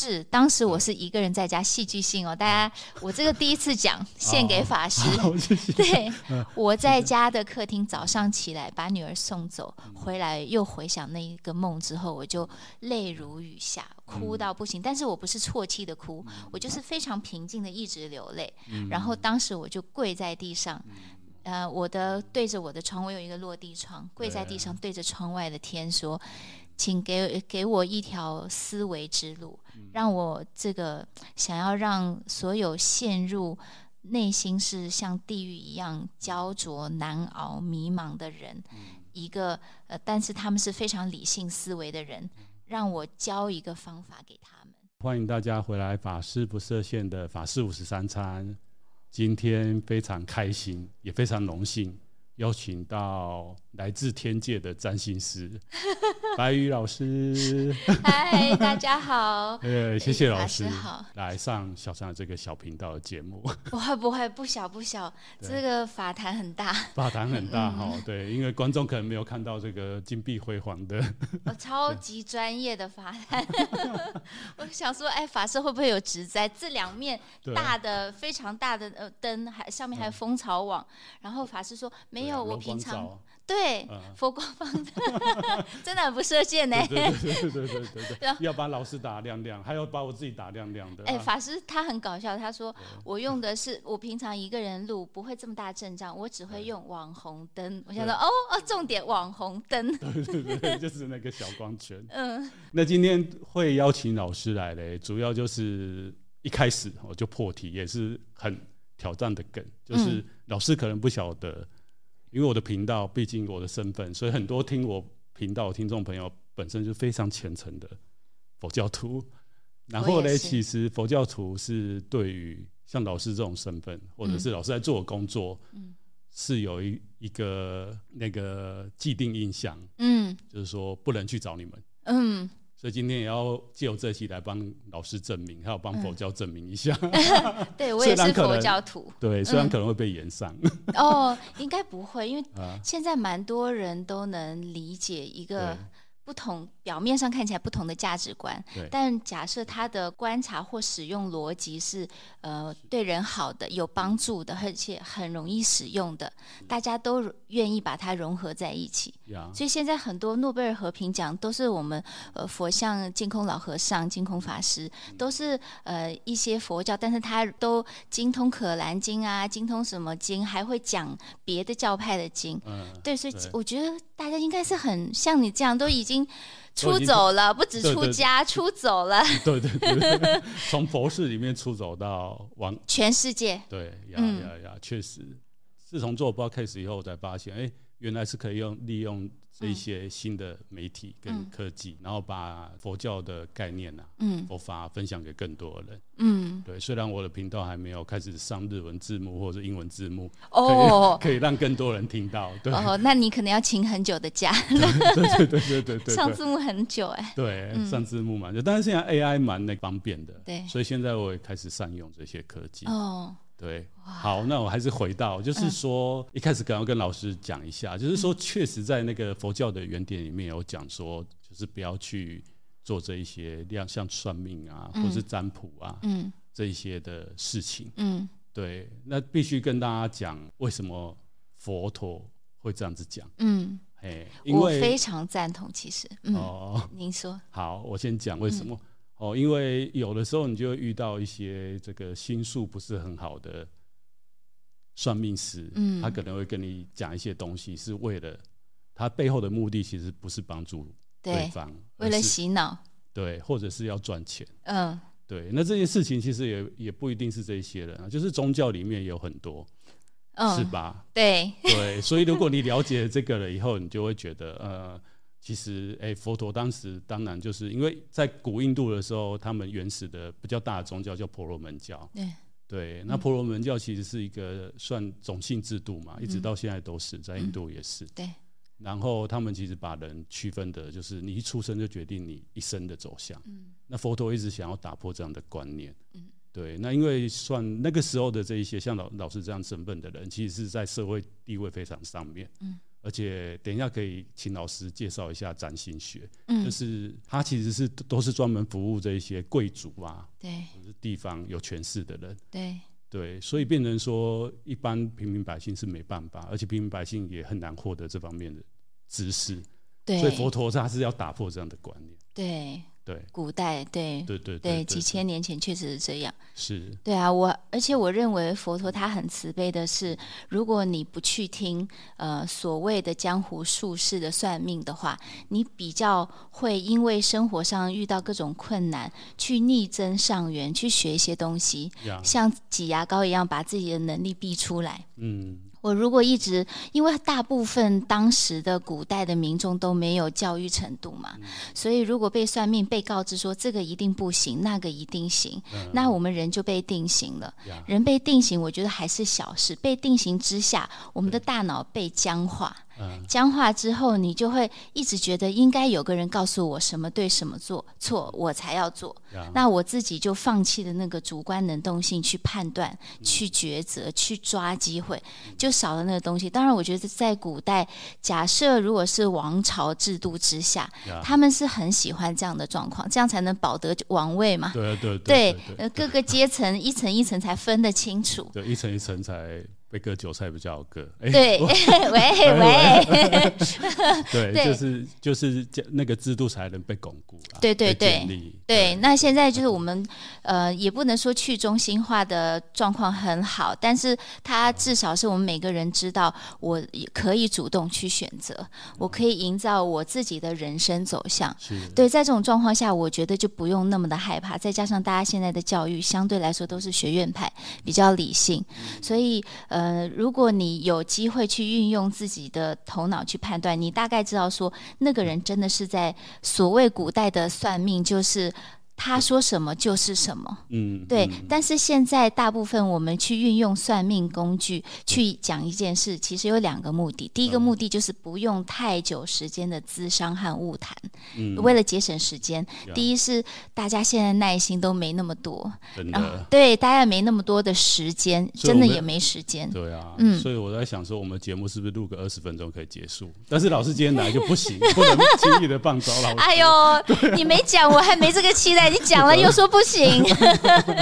是，当时我是一个人在家，戏剧性哦。大家，我这个第一次讲，献给法师。对，我在家的客厅，早上起来把女儿送走，回来又回想那一个梦之后，我就泪如雨下，哭到不行。但是我不是啜泣的哭，我就是非常平静的一直流泪。然后当时我就跪在地上，呃，我的对着我的床，我有一个落地窗，跪在地上对着窗外的天说。请给给我一条思维之路，让我这个想要让所有陷入内心是像地狱一样焦灼难熬、迷茫的人，一个呃，但是他们是非常理性思维的人，让我教一个方法给他们。欢迎大家回来，法师不设限的法师五十三餐，今天非常开心，也非常荣幸。邀请到来自天界的占星师 白宇老师。嗨，大家好。呃，谢谢老师好，来上小 trang 这个小频道的节目。不会不会，不小不小，这个法坛很大。法坛很大哈，对，因为观众可能没有看到这个金碧辉煌的。我超级专业的法坛。我想说，哎，法师会不会有植栽？这两面大的非常大的呃灯，还上面还有蜂巢网。然后法师说没。没有，我平常对、嗯、佛光放的，真的很不设限呢。对对对对对对对，要把老师打亮亮，还要把我自己打亮亮的。哎、欸，法师他很搞笑，他说我用的是我平常一个人录不会这么大阵仗，我只会用网红灯。我想说哦哦，重点网红灯。对对对，就是那个小光圈。嗯，那今天会邀请老师来嘞，主要就是一开始我就破题，也是很挑战的梗，就是老师可能不晓得。因为我的频道，毕竟我的身份，所以很多听我频道的听众朋友本身就非常虔诚的佛教徒。然后呢，其实佛教徒是对于像老师这种身份，或者是老师在做的工作，嗯，是有一一个那个既定印象，嗯，就是说不能去找你们，嗯。所以今天也要借由这期来帮老师证明，还有帮佛教证明一下。嗯、对我也是佛教徒。对，虽然可能会被延上。嗯、哦，应该不会，因为 现在蛮多人都能理解一个。不同表面上看起来不同的价值观，但假设他的观察或使用逻辑是呃对人好的、有帮助的，而且很容易使用的，大家都愿意把它融合在一起。所以现在很多诺贝尔和平奖都是我们呃佛像净空老和尚、净空法师，都是呃一些佛教，但是他都精通可兰经啊，精通什么经，还会讲别的教派的经。对，所以我觉得大家应该是很像你这样，都已经。出走了，不止出家，对对对，出走了。对 对对，从佛寺里面出走到往全世界。对呀呀呀，确实，自从做包 case 以后，我才发现，哎，原来是可以用利用。这一些新的媒体跟科技，嗯、然后把佛教的概念呐、啊，嗯，佛法分享给更多的人，嗯，对。虽然我的频道还没有开始上日文字幕或者英文字幕，哦，可以，可以让更多人听到。对哦，那你可能要请很久的假。对对对对对对，上字幕很久哎。对，上字幕嘛，就但是现在 AI 蛮那方便的，对，所以现在我也开始善用这些科技。哦。对，好，那我还是回到，就是说、嗯、一开始可能要跟老师讲一下，就是说确实在那个佛教的原点里面有讲说，就是不要去做这一些像像算命啊，嗯、或是占卜啊，嗯，这一些的事情，嗯，对，那必须跟大家讲为什么佛陀会这样子讲，嗯，哎，我非常赞同，其实，嗯、哦，您说，好，我先讲为什么。嗯哦，因为有的时候你就会遇到一些这个心术不是很好的算命师，嗯，他可能会跟你讲一些东西，是为了他背后的目的其实不是帮助对方，对，为了洗脑，对，或者是要赚钱，嗯，对。那这些事情其实也也不一定是这些人啊，就是宗教里面有很多，嗯，是吧？对对，所以如果你了解这个了以后，你就会觉得呃。其实，哎，佛陀当时当然就是因为在古印度的时候，他们原始的比较大的宗教叫婆罗门教。对，对，那婆罗门教其实是一个算种姓制度嘛，嗯、一直到现在都是在印度也是。嗯、对。然后他们其实把人区分的就是你一出生就决定你一生的走向。嗯。那佛陀一直想要打破这样的观念。嗯。对，那因为算那个时候的这一些像老老师这样身份的人，其实是在社会地位非常上面。嗯。而且等一下可以请老师介绍一下占星学，嗯，就是他其实是都是专门服务这一些贵族啊，对，地方有权势的人，对。对，所以变成说一般平民百姓是没办法，而且平民百姓也很难获得这方面的知识，对，所以佛陀他是要打破这样的观念，对。对，古代对对对对，几千年前确实是这样。是，对啊，我而且我认为佛陀他很慈悲的是，如果你不去听呃所谓的江湖术士的算命的话，你比较会因为生活上遇到各种困难，去逆增上缘，去学一些东西，像挤牙膏一样把自己的能力逼出来。嗯。我如果一直，因为大部分当时的古代的民众都没有教育程度嘛，所以如果被算命被告知说这个一定不行，那个一定行，那我们人就被定型了。人被定型，我觉得还是小事。被定型之下，我们的大脑被僵化。僵化之后，你就会一直觉得应该有个人告诉我什么对什么做错，我才要做。那我自己就放弃了那个主观能动性去判断、去抉择、去抓机会，就少了那个东西。当然，我觉得在古代，假设如果是王朝制度之下，他们是很喜欢这样的状况，这样才能保得王位嘛。对对对，呃，各个阶层一层一层才分得清楚。对，一层一层才。被割韭菜比较好割，欸、对，喂 喂，对，就是就是那个制度才能被巩固，对对对对，对。那现在就是我们呃，也不能说去中心化的状况很好，但是它至少是我们每个人知道，我可以主动去选择，我可以营造我自己的人生走向。对，在这种状况下，我觉得就不用那么的害怕。再加上大家现在的教育相对来说都是学院派，比较理性，所以呃。呃，如果你有机会去运用自己的头脑去判断，你大概知道说那个人真的是在所谓古代的算命，就是。他说什么就是什么，嗯，对。嗯、但是现在大部分我们去运用算命工具去讲一件事，其实有两个目的。第一个目的就是不用太久时间的咨商和误谈，嗯，为了节省时间。嗯、第一是大家现在耐心都没那么多，真的，然后对，大家没那么多的时间，真的也没时间。对啊，嗯，所以我在想说，我们节目是不是录个二十分钟可以结束？但是老师今天来就不行，不能轻易的放招老师。哎呦，啊、你没讲，我还没这个期待。你讲了又说不行，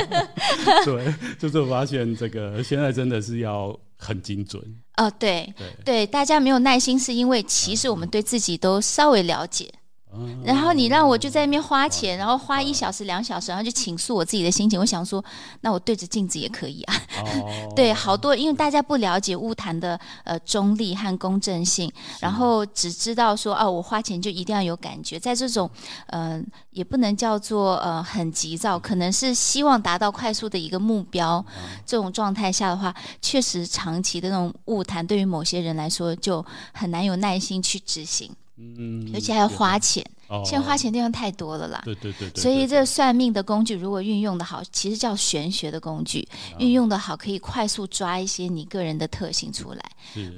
对，就是我发现这个现在真的是要很精准。哦，对对对，大家没有耐心，是因为其实我们对自己都稍微了解。然后你让我就在那边花钱，然后花一小时、两小时，然后就倾诉我自己的心情。我想说，那我对着镜子也可以啊。对，好多因为大家不了解物谈的呃中立和公正性，然后只知道说哦，我花钱就一定要有感觉。在这种呃也不能叫做呃很急躁，可能是希望达到快速的一个目标这种状态下的话，确实长期的那种物谈对于某些人来说就很难有耐心去执行。嗯，而且还要花钱，哦、现在花钱地方太多了啦。对对对，对，所以这个算命的工具如果运用的好，其实叫玄学的工具，运、哦、用的好可以快速抓一些你个人的特性出来，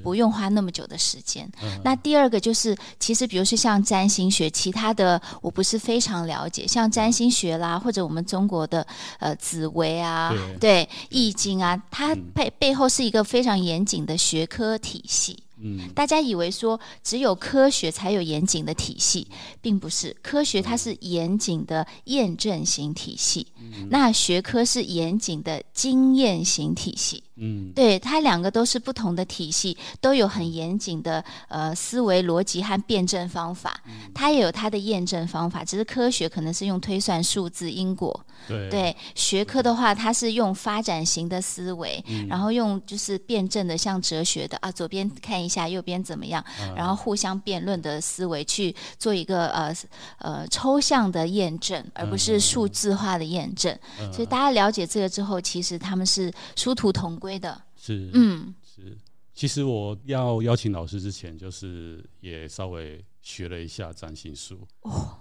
不用花那么久的时间。嗯、那第二个就是，其实比如说像占星学，其他的我不是非常了解，像占星学啦，或者我们中国的呃紫薇啊，对，对易经啊，它背背后是一个非常严谨的学科体系。嗯，大家以为说只有科学才有严谨的体系，并不是。科学它是严谨的验证型体系，嗯、那学科是严谨的经验型体系。嗯，对，它两个都是不同的体系，都有很严谨的呃思维逻辑和辩证方法。它也有它的验证方法，只是科学可能是用推算数字因果。对，对，学科的话，它是用发展型的思维，嗯、然后用就是辩证的，像哲学的啊，左边看一下，右边怎么样，嗯、然后互相辩论的思维去做一个呃呃抽象的验证，而不是数字化的验证。嗯、所以大家了解这个之后，其实他们是殊途同归。的是，嗯，是。其实我要邀请老师之前，就是也稍微学了一下占星术。哦，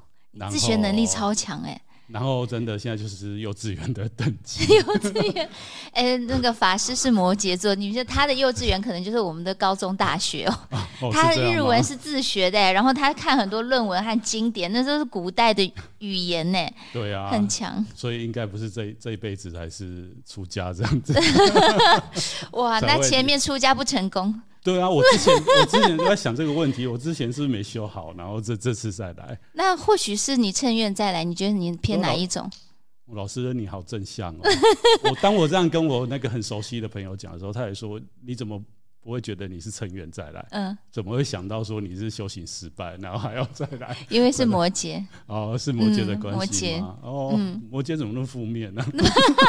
自学能力超强哎。然后真的现在就是幼稚园的等级。幼稚园，哎、欸，那个法师是摩羯座，你觉得他的幼稚园可能就是我们的高中大学哦。哦他的日文是自学的，然后他看很多论文和经典，那都是古代的语言呢。对啊，很强。所以应该不是这这一辈子才是出家这样子。哇，那前面出家不成功。对啊，我之前我之前都在想这个问题，我之前是不是没修好，然后这这次再来。那或许是你趁愿再来，你觉得你偏哪一种？老师你好正向哦！我当我这样跟我那个很熟悉的朋友讲的时候，他也说你怎么？不会觉得你是成员再来，嗯，怎么会想到说你是修行失败，然后还要再来？因为是摩羯 哦，是摩羯的关系吗？摩羯哦，嗯、摩羯怎么那么负面呢？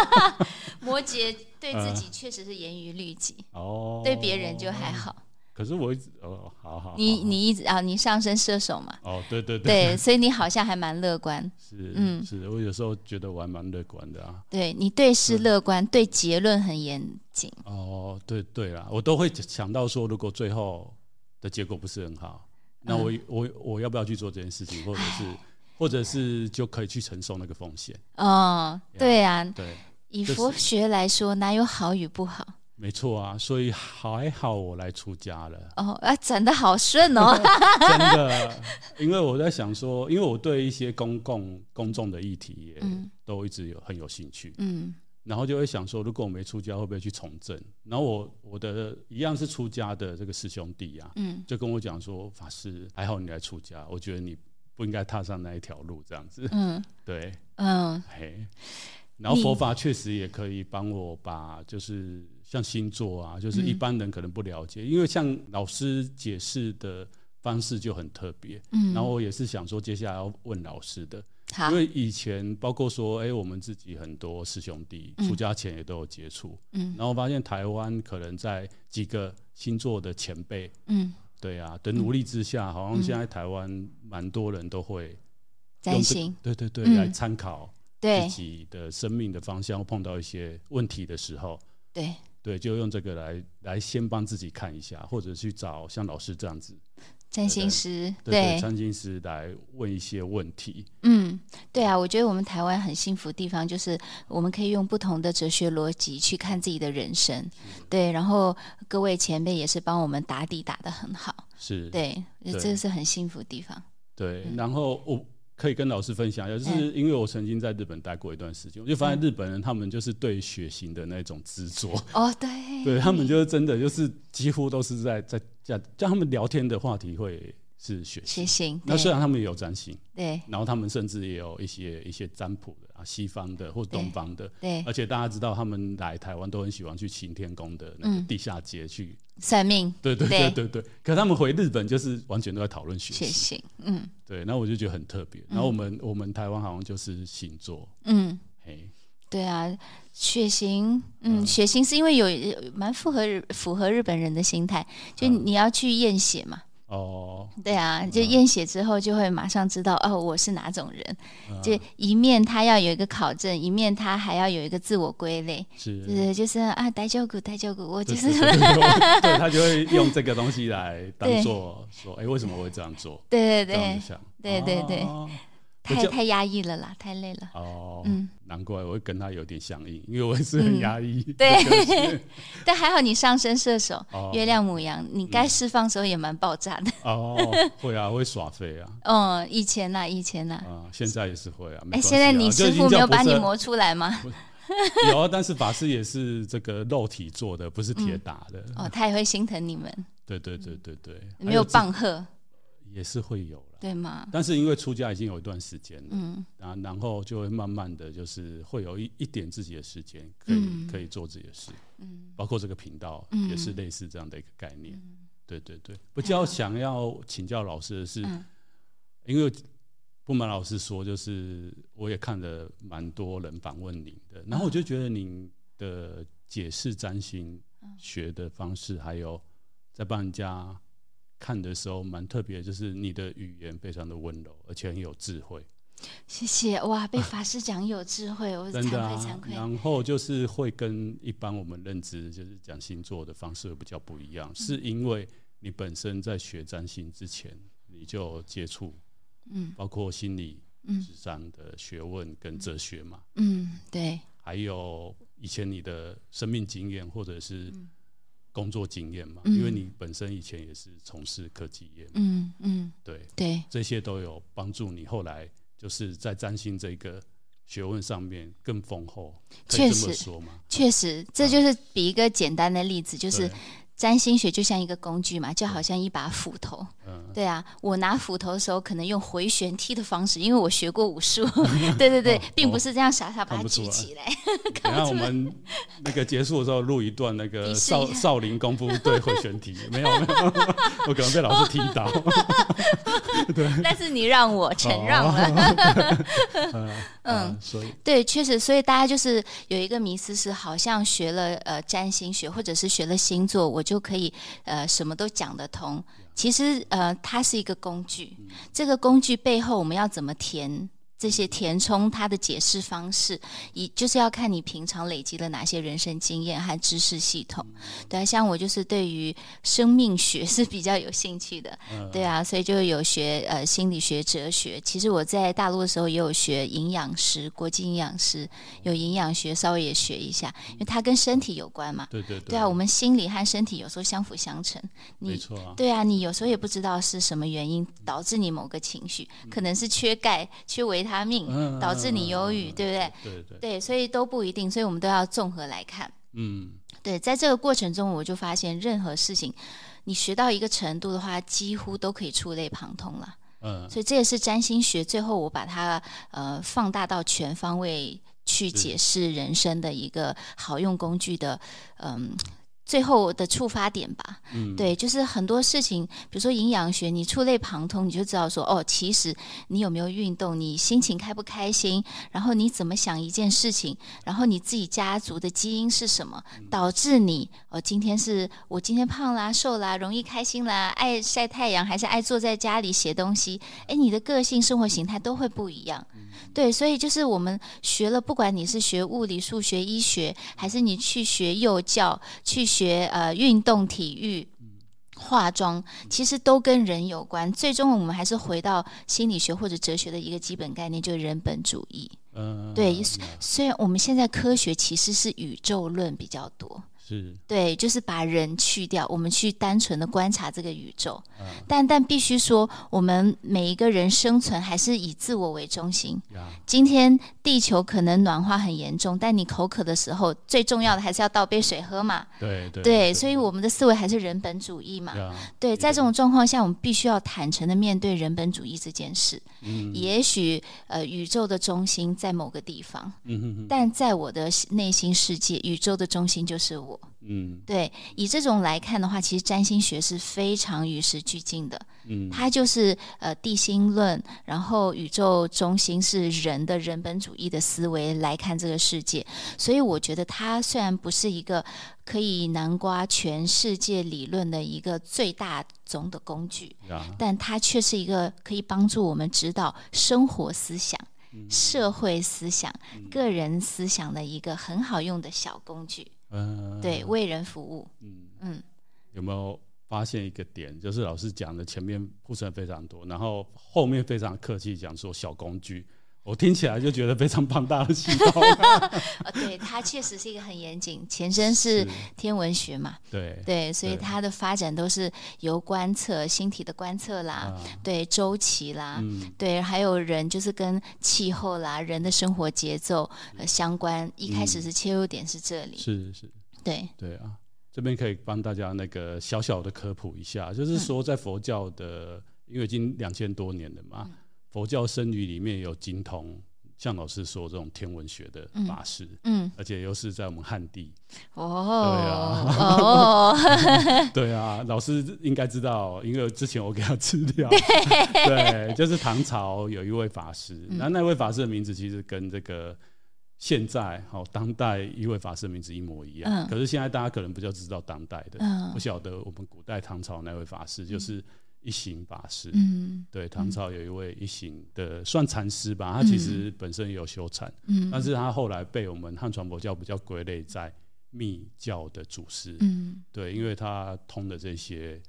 摩羯对自己确实是严于律己，哦，对别人就还好。可是我一直哦，好好，你你一直啊，你上升射手嘛？哦，对对对，对，所以你好像还蛮乐观。是，嗯，是我有时候觉得我还蛮乐观的啊。对，你对事乐观，对结论很严谨。哦，对对啦，我都会想到说，如果最后的结果不是很好，那我我我要不要去做这件事情，或者是或者是就可以去承受那个风险？哦，对啊，对，以佛学来说，哪有好与不好？没错啊，所以还好我来出家了。哦，啊，讲得好顺哦，真的，因为我在想说，因为我对一些公共公众的议题也都一直有很有兴趣，嗯，然后就会想说，如果我没出家，会不会去从政？然后我我的一样是出家的这个师兄弟啊，嗯，就跟我讲说，法师还好你来出家，我觉得你不应该踏上那一条路，这样子，嗯，对，嗯，嘿，然后佛法确实也可以帮我把就是。像星座啊，就是一般人可能不了解，嗯、因为像老师解释的方式就很特别。嗯，然后我也是想说，接下来要问老师的，因为以前包括说，哎、欸，我们自己很多师兄弟出家前也都有接触。嗯，然后发现台湾可能在几个星座的前辈，嗯，对啊的努力之下，好像现在台湾蛮多人都会占星，对对对，嗯、来参考自己的生命的方向，碰到一些问题的时候，对。对，就用这个来来先帮自己看一下，或者去找像老师这样子占星师，对，占星师来问一些问题。嗯，对啊，我觉得我们台湾很幸福的地方，就是我们可以用不同的哲学逻辑去看自己的人生。是对，然后各位前辈也是帮我们打底打得很好。是，对，这是很幸福的地方。对，然后我。可以跟老师分享一下，就是因为我曾经在日本待过一段时间，我就发现日本人他们就是对血型的那种执着。哦，对，对他们就是真的就是几乎都是在在在叫他们聊天的话题会是血型。血型。那虽然他们也有占星，对，然后他们甚至也有一些一些占卜的啊，西方的或东方的，对，而且大家知道他们来台湾都很喜欢去晴天宫的那个地下街去。算命，对对对。对对，可他们回日本就是完全都在讨论血型，血型，嗯，对，那我就觉得很特别。然后我们我们台湾好像就是星座，嗯，嘿，对啊，血型，嗯，血型是因为有蛮符合日符合日本人的心态，就你要去验血嘛。哦，对啊，就验血之后就会马上知道哦，我是哪种人。就一面他要有一个考证，一面他还要有一个自我归类。是，就是就是啊，大丈夫大丈夫，我就是。对，他就会用这个东西来当做说，哎，为什么我会这样做？对对对，对对对。太太压抑了啦，太累了。哦，嗯，难怪我会跟他有点相应，因为我也是很压抑。对，但还好你上升射手，月亮母羊，你该释放的时候也蛮爆炸的。哦，会啊，会耍废啊。嗯，以前呐，以前呐。啊，现在也是会啊。哎，现在你师傅没有把你磨出来吗？有啊，但是法师也是这个肉体做的，不是铁打的。哦，他也会心疼你们。对对对对对，没有棒喝。也是会有了，对吗？但是因为出家已经有一段时间了，嗯，啊，然后就会慢慢的就是会有一一点自己的时间，可以、嗯、可以做自己的事，嗯，包括这个频道也是类似这样的一个概念，嗯、对对对。比较想要请教老师的是，嗯、因为不瞒老师说，就是我也看了蛮多人访问您的，然后我就觉得您的解释占星学的方式，还有在帮人家。看的时候蛮特别，就是你的语言非常的温柔，而且很有智慧。谢谢哇，被法师讲有智慧，啊、我惭愧惭愧。然后就是会跟一般我们认知就是讲星座的方式会比较不一样，嗯、是因为你本身在学占星之前你就接触，嗯，包括心理、智商的学问跟哲学嘛，嗯，对，还有以前你的生命经验或者是。工作经验嘛，因为你本身以前也是从事科技业，嗯嗯，对。对，这些都有帮助你后来就是在占星这个学问上面更丰厚，确实这么说吗？确实，这就是比一个简单的例子，就是占星学就像一个工具嘛，就好像一把斧头。嗯，对啊，我拿斧头的时候可能用回旋踢的方式，因为我学过武术。对对对，哦、并不是这样傻傻把它举起来。然后我们那个结束的时候录一段那个少少林功夫对回旋踢，没有没有，我可能被老师踢倒。对，但是你让我承让了。哦、嗯，所以对，确实，所以大家就是有一个迷思是，好像学了呃占星学或者是学了星座，我。就可以呃什么都讲得通，其实呃它是一个工具，这个工具背后我们要怎么填？这些填充它的解释方式，以就是要看你平常累积了哪些人生经验和知识系统。对啊，像我就是对于生命学是比较有兴趣的，对啊，所以就有学呃心理学、哲学。其实我在大陆的时候也有学营养师，国际营养师有营养学，稍微也学一下，因为它跟身体有关嘛。对对对。对啊，我们心理和身体有时候相辅相成。你，没错啊。对啊，你有时候也不知道是什么原因导致你某个情绪，可能是缺钙、缺维。他命导致你忧郁，对不对？对对对，所以都不一定，所以我们都要综合来看。嗯，对，在这个过程中，我就发现任何事情，你学到一个程度的话，几乎都可以触类旁通了。嗯，所以这也是占星学最后我把它呃放大到全方位去解释人生的一个好用工具的嗯。最后的触发点吧，嗯，对，就是很多事情，比如说营养学，你触类旁通，你就知道说，哦，其实你有没有运动，你心情开不开心，然后你怎么想一件事情，然后你自己家族的基因是什么，导致你，哦，今天是我今天胖啦、瘦啦、容易开心啦、爱晒太阳还是爱坐在家里写东西，诶，你的个性、生活形态都会不一样。对，所以就是我们学了，不管你是学物理、数学、医学，还是你去学幼教、去学呃运动、体育、化妆，其实都跟人有关。最终我们还是回到心理学或者哲学的一个基本概念，就是人本主义。嗯，对。虽然我们现在科学其实是宇宙论比较多。是对，就是把人去掉，我们去单纯的观察这个宇宙。嗯、但但必须说，我们每一个人生存还是以自我为中心。嗯、今天地球可能暖化很严重，但你口渴的时候，最重要的还是要倒杯水喝嘛。对对，对，所以我们的思维还是人本主义嘛。嗯、对，在这种状况下，我们必须要坦诚的面对人本主义这件事。嗯、也许呃，宇宙的中心在某个地方，但在我的内心世界，宇宙的中心就是我。嗯，对，以这种来看的话，其实占星学是非常与时俱进的。嗯，它就是呃地心论，然后宇宙中心是人的人本主义的思维来看这个世界。所以我觉得它虽然不是一个可以南瓜全世界理论的一个最大宗的工具，啊、但它却是一个可以帮助我们指导生活思想、嗯、社会思想、嗯、个人思想的一个很好用的小工具。嗯，对，为人服务。嗯嗯，有没有发现一个点？就是老师讲的前面铺陈非常多，然后后面非常客气讲说小工具。我听起来就觉得非常庞大的系统。哦，对，它确实是一个很严谨，前身是天文学嘛。对对，所以它的发展都是由观测星体的观测啦，啊、对周期啦，嗯、对，还有人就是跟气候啦、人的生活节奏相关。嗯、一开始是切入点是这里。是是。对对啊，这边可以帮大家那个小小的科普一下，就是说在佛教的，嗯、因为已经两千多年了嘛。嗯佛教僧侣里面有精通，像老师说这种天文学的法师，嗯，嗯。而且又是在我们汉地，哦，对啊，哦，对啊，老师应该知道，因为之前我给他资料，对，就是唐朝有一位法师，那、嗯、那位法师的名字其实跟这个现在好当代一位法师的名字一模一样，嗯、可是现在大家可能比较知道当代的，嗯、不晓得我们古代唐朝那位法师就是。一行法师，嗯，对，唐朝有一位一行的算禅师吧，他其实本身也有修禅，嗯，但是他后来被我们汉传佛教比较归类在密教的祖师，嗯，对，因为他通的这些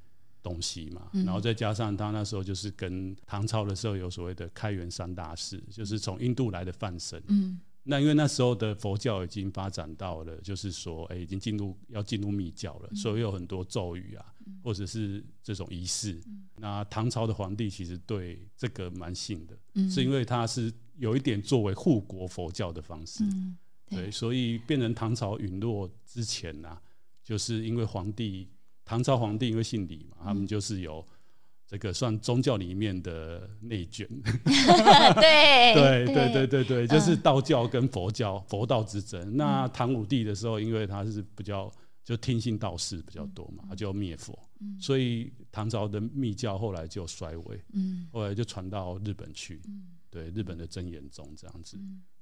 东西嘛，然后再加上他那时候就是跟唐朝的时候有所谓的开元三大士，就是从印度来的梵僧，嗯。那因为那时候的佛教已经发展到了，就是说，哎，已经进入要进入密教了，所以有很多咒语啊，或者是这种仪式。那唐朝的皇帝其实对这个蛮信的，是因为他是有一点作为护国佛教的方式，对，所以变成唐朝陨落之前呐，就是因为皇帝。唐朝皇帝因为姓李嘛，他们就是有这个算宗教里面的内卷。对对 对。对对对，就是道教跟佛教佛道之争。那唐武帝的时候，因为他是比较就听信道士比较多嘛，他就要灭佛，所以唐朝的密教后来就衰微，后来就传到日本去，对日本的真言宗这样子。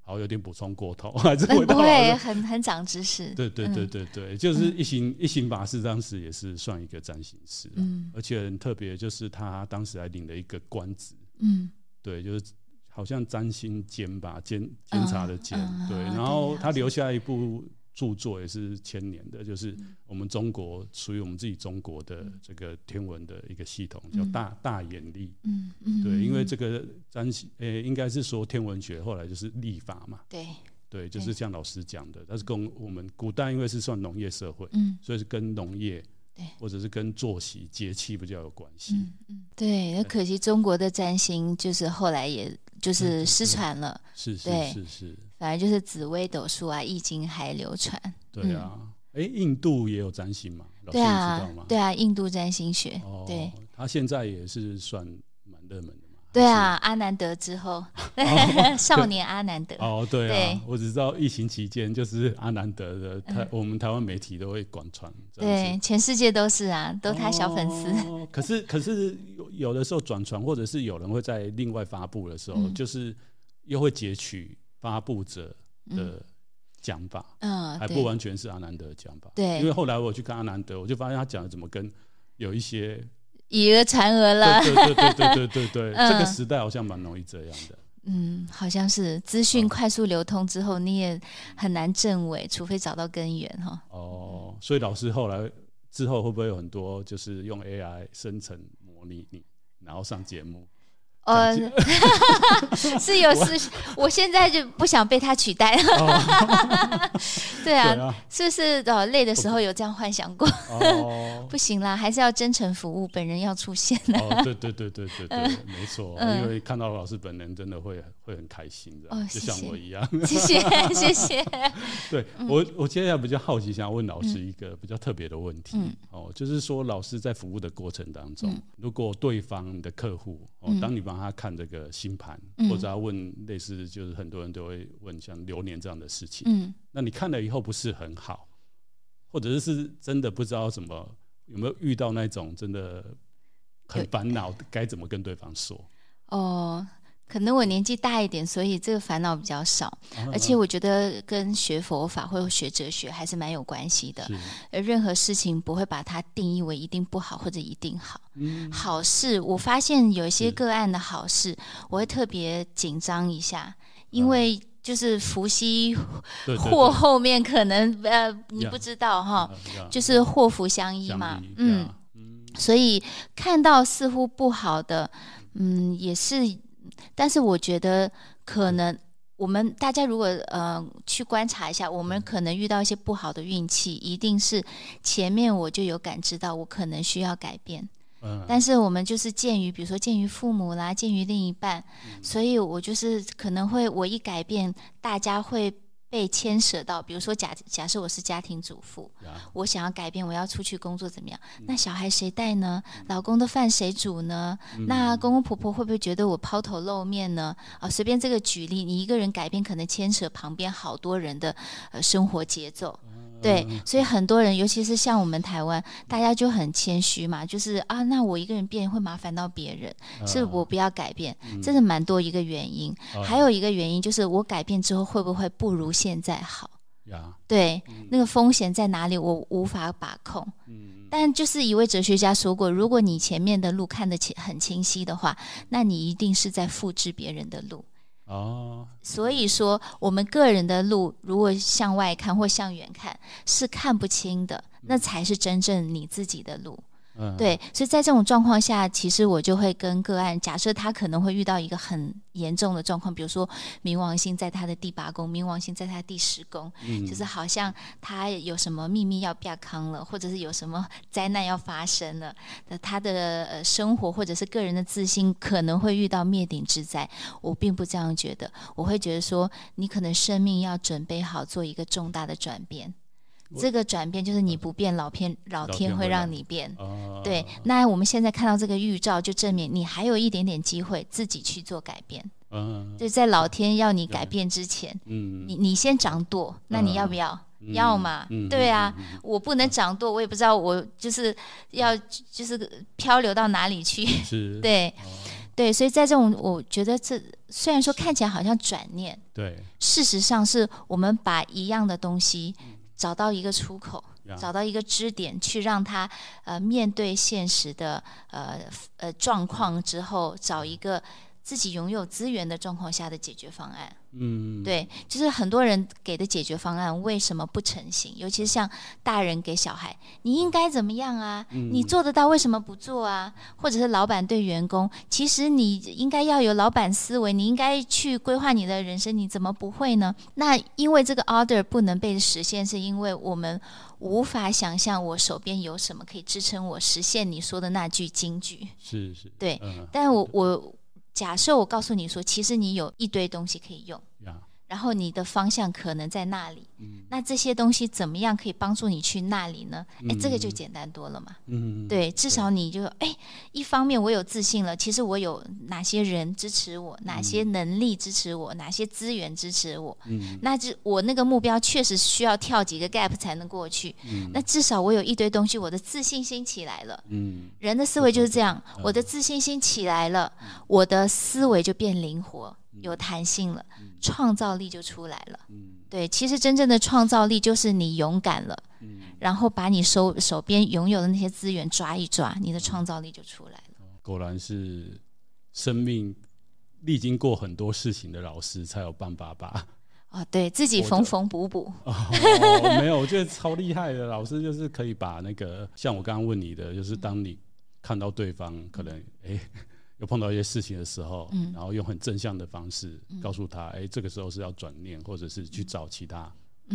好，有点补充过头，还是回到对，很很长知识。对对对对对，就是一行一行法师当时也是算一个占星师，嗯，而且很特别，就是他当时还领了一个官职，嗯，对，就是好像占星监吧，监监察的监，对，然后他留下一部。著作也是千年的，就是我们中国属于我们自己中国的这个天文的一个系统，叫大大眼历。嗯嗯，对，因为这个占星，诶，应该是说天文学后来就是历法嘛。对。对，就是像老师讲的，但是跟我们古代因为是算农业社会，嗯，所以是跟农业，对，或者是跟作息节气比较有关系。嗯嗯，对，那可惜中国的占星就是后来也就是失传了。是是是是。反正就是紫微斗数啊，易经还流传。对啊，哎、嗯，印度也有占星嘛？对啊，对啊，印度占星学。哦、对，他现在也是算蛮热门的嘛。对啊，阿南德之后，哦、少年阿南德。哦，对啊，对我只知道疫情期间就是阿南德的台，嗯、我们台湾媒体都会广传。对，全世界都是啊，都他小粉丝。哦、可是，可是有有的时候转传，或者是有人会在另外发布的时候，嗯、就是又会截取。发布者的讲法，嗯，还不完全是阿南德的讲法，对，因为后来我去看阿南德，我就发现他讲的怎么跟有一些以讹传讹了。对对对对对对对，这个时代好像蛮容易这样的。嗯，好像是资讯快速流通之后，你也很难证伪，除非找到根源哈。哦，所以老师后来之后会不会有很多就是用 AI 生成模拟你，然后上节目？呃，是有是，我现在就不想被他取代 了。对啊，是不是呃累的时候有这样幻想过？不行啦，还是要真诚服务，本人要出现。哦，对对对对对对，没错，因为看到老师本人真的会会很开心的，就像我一样。谢谢谢谢。对我，我现在比较好奇，想要问老师一个比较特别的问题。哦，就是说老师在服务的过程当中，如果对方的客户哦，当你帮他看这个星盘，嗯、或者要问类似，就是很多人都会问像流年这样的事情。嗯，那你看了以后不是很好，或者是真的不知道怎么，有没有遇到那种真的很烦恼，该怎么跟对方说？哦。可能我年纪大一点，所以这个烦恼比较少。啊、而且我觉得跟学佛法或者学哲学还是蛮有关系的。任何事情不会把它定义为一定不好或者一定好。嗯、好事，我发现有一些个案的好事，我会特别紧张一下，因为就是福兮祸后面可能呃你不知道哈，就是祸福相依嘛。嗯，嗯所以看到似乎不好的，嗯，也是。但是我觉得，可能我们大家如果呃去观察一下，我们可能遇到一些不好的运气，一定是前面我就有感知到，我可能需要改变。嗯。但是我们就是鉴于，比如说鉴于父母啦，鉴于另一半，所以我就是可能会我一改变，大家会。被牵涉到，比如说假假设我是家庭主妇，啊、我想要改变，我要出去工作怎么样？嗯、那小孩谁带呢？嗯、老公的饭谁煮呢？嗯、那公公婆婆会不会觉得我抛头露面呢？啊，随便这个举例，你一个人改变，可能牵扯旁边好多人的呃生活节奏。对，所以很多人，尤其是像我们台湾，大家就很谦虚嘛，就是啊，那我一个人变会麻烦到别人，是我不要改变，这是蛮多一个原因。还有一个原因就是，我改变之后会不会不如现在好？对，那个风险在哪里，我无法把控。但就是一位哲学家说过，如果你前面的路看得清很清晰的话，那你一定是在复制别人的路。哦，所以说我们个人的路，如果向外看或向远看是看不清的，那才是真正你自己的路。对，所以在这种状况下，其实我就会跟个案，假设他可能会遇到一个很严重的状况，比如说冥王星在他的第八宫，冥王星在他第十宫，嗯、就是好像他有什么秘密要曝光了，或者是有什么 灾难要发生了，那他的呃生活或者是个人的自信可能会遇到灭顶之灾。我并不这样觉得，我会觉得说，你可能生命要准备好做一个重大的转变。这个转变就是你不变，老天老天会让你变。哦、对，那我们现在看到这个预兆，就证明你还有一点点机会自己去做改变。嗯，就在老天要你改变之前，嗯，你你先掌舵，那你要不要？嗯、要嘛？嗯、对啊，嗯、我不能掌舵，我也不知道我就是要就是漂流到哪里去。是，对。哦。对，所以在这种，我觉得这虽然说看起来好像转念，对，事实上是我们把一样的东西找到一个出口，嗯、找到一个支点，去让他呃面对现实的呃呃状况之后，找一个自己拥有资源的状况下的解决方案。嗯，对，就是很多人给的解决方案为什么不成型？尤其是像大人给小孩，你应该怎么样啊？嗯、你做得到，为什么不做啊？或者是老板对员工，其实你应该要有老板思维，你应该去规划你的人生，你怎么不会呢？那因为这个 order 不能被实现，是因为我们无法想象我手边有什么可以支撑我实现你说的那句金句。是是，对，嗯、但我我。假设我告诉你说，其实你有一堆东西可以用。然后你的方向可能在那里。嗯、那这些东西怎么样可以帮助你去那里呢？哎、嗯，这个就简单多了嘛。嗯，对，至少你就哎，一方面我有自信了，其实我有哪些人支持我，哪些能力支持我，哪些资源支持我。嗯，那这我那个目标确实需要跳几个 gap 才能过去。嗯，那至少我有一堆东西，我的自信心起来了。嗯，人的思维就是这样，我的自信心起来了，我的思维就变灵活。有弹性了，创造力就出来了。嗯，对，其实真正的创造力就是你勇敢了，嗯，然后把你手手边拥有的那些资源抓一抓，你的创造力就出来了。果然是生命历经过很多事情的老师才有办法吧？哦，对自己缝缝补补。哦，没有，我觉得超厉害的老师就是可以把那个像我刚刚问你的，就是当你看到对方可能哎。诶有碰到一些事情的时候，嗯、然后用很正向的方式告诉他，哎、嗯，这个时候是要转念，或者是去找其他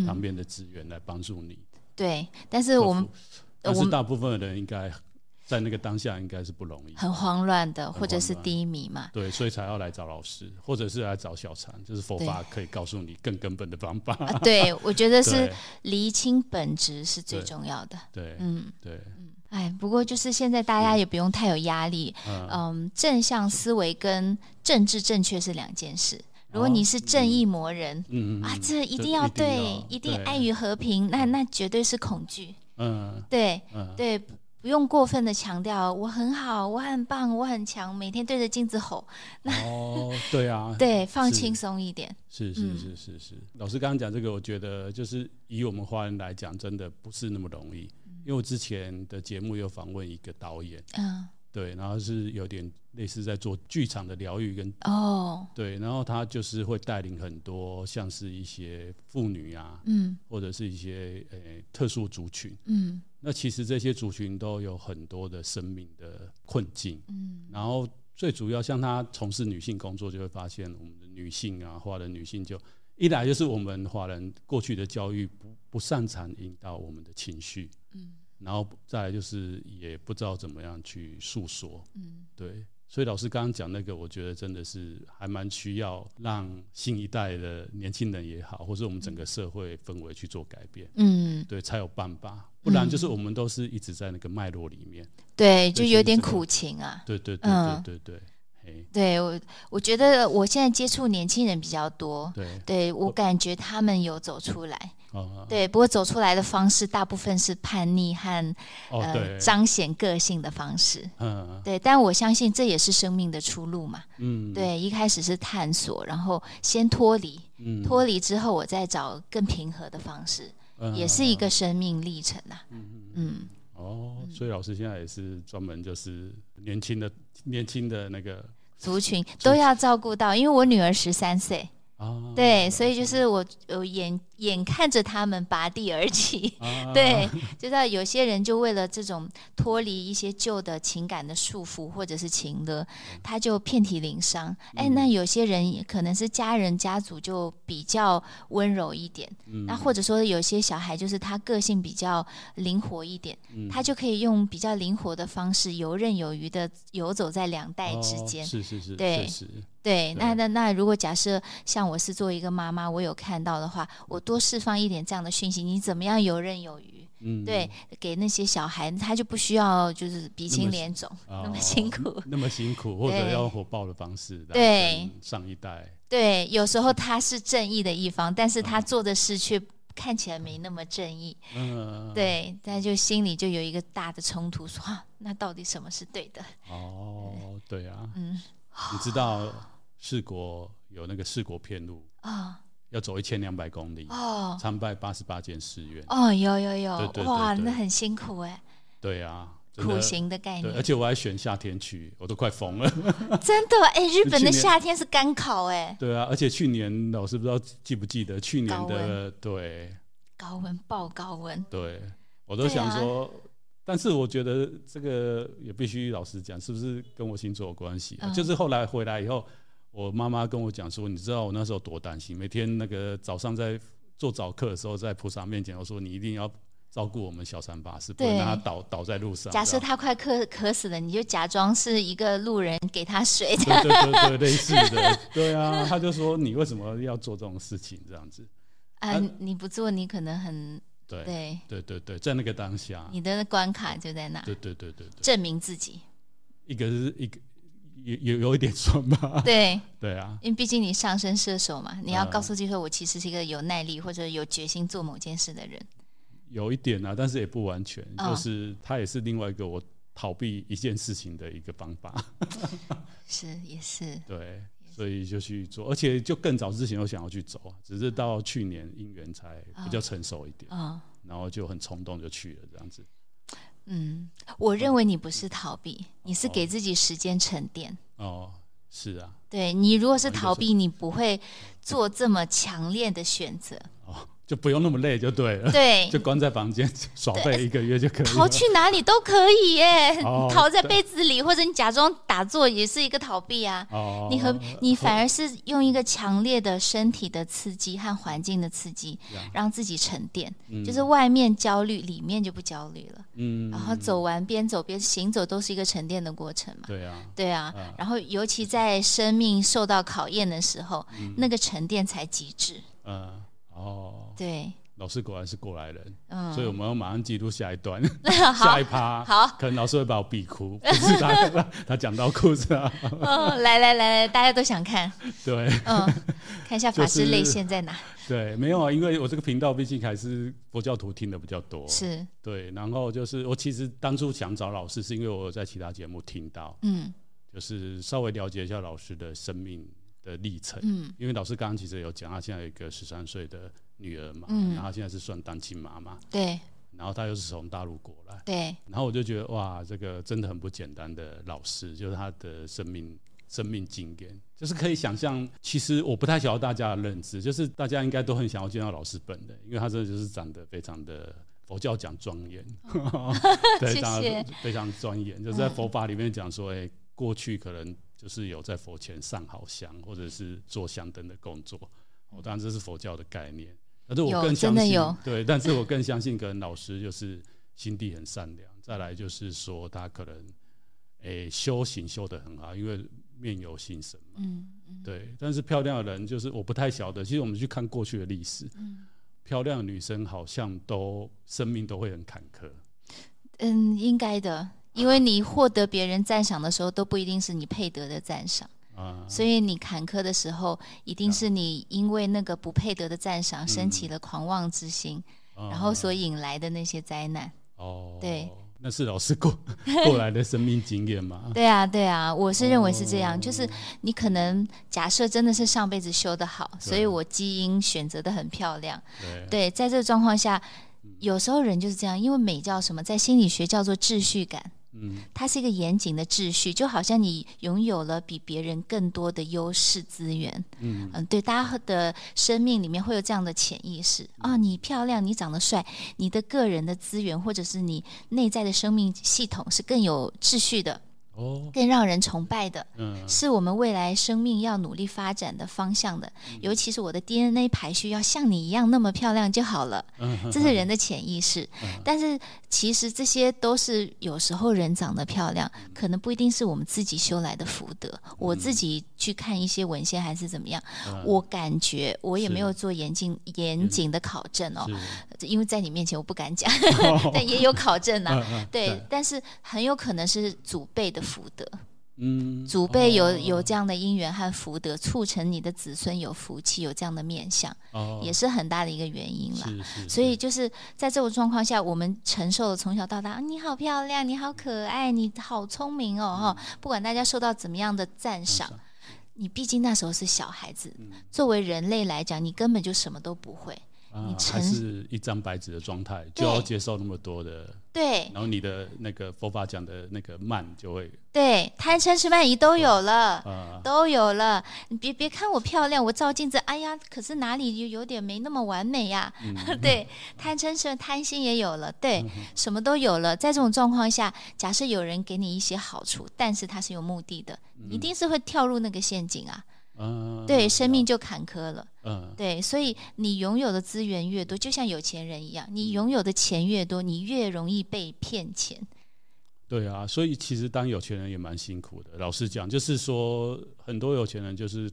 旁边的资源来帮助你。对，但是我们，但是大部分的人应该在那个当下应该是不容易，很慌乱的，或者是低迷嘛。对，所以才要来找老师，或者是来找小禅，就是佛法可以告诉你更根本的方法。对，我觉得是厘清本质是最重要的。对，嗯，对。哎，不过就是现在大家也不用太有压力。嗯，嗯，正向思维跟政治正确是两件事。如果你是正义魔人，嗯啊，这一定要对，一定爱与和平，那那绝对是恐惧。嗯，对，嗯，对，不用过分的强调我很好，我很棒，我很强，每天对着镜子吼。那哦，对啊，对，放轻松一点。是是是是是，老师刚刚讲这个，我觉得就是以我们华人来讲，真的不是那么容易。因为我之前的节目有访问一个导演，嗯，对，然后是有点类似在做剧场的疗愈跟哦，对，然后他就是会带领很多像是一些妇女啊，嗯，或者是一些呃特殊族群，嗯，那其实这些族群都有很多的生命的困境，嗯，然后最主要像他从事女性工作，就会发现我们的女性啊，华人女性就一来就是我们华人过去的教育不不擅长引导我们的情绪。嗯，然后再来就是也不知道怎么样去诉说，嗯，对，所以老师刚刚讲那个，我觉得真的是还蛮需要让新一代的年轻人也好，或是我们整个社会氛围去做改变，嗯，对，才有办法，不然就是我们都是一直在那个脉络里面，对，就有点苦情啊，对对对对对对。对我，我觉得我现在接触年轻人比较多，对，对我感觉他们有走出来，哦，对，不过走出来的方式大部分是叛逆和、哦、呃彰显个性的方式，嗯，对，但我相信这也是生命的出路嘛，嗯，对，一开始是探索，然后先脱离，嗯，脱离之后我再找更平和的方式，嗯、也是一个生命历程呐、啊，嗯嗯，哦，所以老师现在也是专门就是年轻的年轻的那个。族群都要照顾到，因为我女儿十三岁，啊，对，所以就是我我眼眼看着他们拔地而起，啊、对，就知道有些人就为了这种脱离一些旧的情感的束缚或者是情的，他就遍体鳞伤。哎、嗯，那有些人可能是家人家族就比较温柔一点，嗯，那或者说有些小孩就是他个性比较灵活一点，嗯，他就可以用比较灵活的方式游刃有余的游走在两代之间，哦，是是是，对，对，那那那如果假设像我是作为一个妈妈，我有看到的话，我多释放一点这样的讯息，你怎么样游刃有余？嗯，对，给那些小孩，他就不需要就是鼻青脸肿那么辛苦，那么辛苦，或者要用火爆的方式，对上一代，对，有时候他是正义的一方，但是他做的事却看起来没那么正义，嗯，对，但就心里就有一个大的冲突，说那到底什么是对的？哦，对啊，嗯，你知道四国有那个四国遍路啊。要走一千两百公里哦，参拜八十八间寺院。哦，有有有，哇，那很辛苦哎。对啊，苦行的概念，而且我还选夏天去，我都快疯了。真的？哎，日本的夏天是干烤哎。对啊，而且去年老师不知道记不记得去年的温。对。高温爆高温，对我都想说，啊、但是我觉得这个也必须老实讲，是不是跟我星座有关系？嗯、就是后来回来以后。我妈妈跟我讲说，你知道我那时候多担心，每天那个早上在做早课的时候，在菩萨面前，我说你一定要照顾我们小三八，是，不能让他倒倒在路上。假设他快渴渴死了，你就假装是一个路人给他水。对对对对，类似的，对啊，他就说你为什么要做这种事情这样子？啊，你不做，你可能很对对对对对，在那个当下，你的关卡就在那。对对对对对，证明自己。一个是一个。有有有一点酸吧？对 对啊，因为毕竟你上升射手嘛，你要告诉自己说，我其实是一个有耐力或者有决心做某件事的人。有一点啊，但是也不完全，哦、就是它也是另外一个我逃避一件事情的一个方法。是，也是。对，所以就去做，而且就更早之前有想要去走，只是到去年姻缘才比较成熟一点，哦、然后就很冲动就去了这样子。嗯，我认为你不是逃避，嗯、你是给自己时间沉淀。哦，是啊。对，你如果是逃避，你不会做这么强烈的选择。哦。就不用那么累就对了，对，就关在房间耍废一个月就可以。逃去哪里都可以耶，逃在被子里，或者你假装打坐也是一个逃避啊。哦，你和你反而是用一个强烈的身体的刺激和环境的刺激，让自己沉淀，就是外面焦虑，里面就不焦虑了。嗯，然后走完边走边行走都是一个沉淀的过程嘛。对啊，对啊。然后尤其在生命受到考验的时候，那个沉淀才极致。嗯。哦，对，老师果然是过来人，嗯，所以我们要马上记录下一段，下一趴，好，可能老师会把我逼哭，不是他，他讲到哭是吧？哦，来来来来，大家都想看，对，嗯，看一下法师泪腺在哪？对，没有啊，因为我这个频道毕竟还是佛教徒听的比较多，是。对，然后就是我其实当初想找老师，是因为我在其他节目听到，嗯，就是稍微了解一下老师的生命。的历程，嗯，因为老师刚刚其实有讲，他现在有一个十三岁的女儿嘛，嗯，然后现在是算单亲妈妈，对，然后他又是从大陆过来，对，然后我就觉得哇，这个真的很不简单的老师，就是他的生命生命经验，就是可以想象，其实我不太晓得大家的认知，就是大家应该都很想要见到老师本人，因为他真的就是长得非常的佛教讲庄严，哦、对，长得非常庄严，就是在佛法里面讲说，哎、欸，过去可能。就是有在佛前上好香，或者是做香灯的工作。哦，当然这是佛教的概念，但是我更相信，对，但是我更相信，可能老师就是心地很善良。再来就是说，他可能诶、欸、修行修得很好，因为面有心神嘛。嗯嗯。对，但是漂亮的人，就是我不太晓得。其实我们去看过去的历史，嗯，漂亮的女生好像都生命都会很坎坷。嗯，应该的。因为你获得别人赞赏的时候，都不一定是你配得的赞赏，啊、所以你坎坷的时候，一定是你因为那个不配得的赞赏，升起了狂妄之心，嗯、然后所引来的那些灾难。哦，对，那是老师过过来的生命经验嘛？对啊，对啊，我是认为是这样，哦、就是你可能假设真的是上辈子修得好，所以我基因选择的很漂亮。对，对，在这个状况下，有时候人就是这样，因为美叫什么，在心理学叫做秩序感。嗯，它是一个严谨的秩序，就好像你拥有了比别人更多的优势资源。嗯嗯，对，大家的生命里面会有这样的潜意识啊、哦，你漂亮，你长得帅，你的个人的资源或者是你内在的生命系统是更有秩序的。哦，更让人崇拜的，嗯，是我们未来生命要努力发展的方向的。嗯、尤其是我的 DNA 排序要像你一样那么漂亮就好了，嗯、这是人的潜意识。嗯、但是其实这些都是有时候人长得漂亮，嗯、可能不一定是我们自己修来的福德。嗯、我自己去看一些文献还是怎么样，嗯、我感觉我也没有做严谨严谨的考证哦，因为在你面前我不敢讲，哦、但也有考证啊。嗯、对，对。但是很有可能是祖辈的。福德，嗯，祖辈有、哦、有这样的因缘和福德，促成你的子孙有福气，有这样的面相，哦、也是很大的一个原因啦。是是是，所以就是在这种状况下，我们承受了从小到大，你好漂亮，你好可爱，你好聪明哦，哈、嗯，不管大家受到怎么样的赞赏，嗯、你毕竟那时候是小孩子，嗯、作为人类来讲，你根本就什么都不会。啊、你还是一张白纸的状态，就要接受那么多的，对，然后你的那个佛法讲的那个慢就会，对，贪嗔痴慢疑都有了，啊、都有了。你别别看我漂亮，我照镜子，哎呀，可是哪里有有点没那么完美呀？嗯、对，贪嗔痴贪心也有了，对，嗯、什么都有了。在这种状况下，假设有人给你一些好处，但是他是有目的的，一定是会跳入那个陷阱啊。嗯，对，生命就坎坷了。嗯，对，所以你拥有的资源越多，就像有钱人一样，你拥有的钱越多，你越容易被骗钱。对啊，所以其实当有钱人也蛮辛苦的。老实讲，就是说很多有钱人就是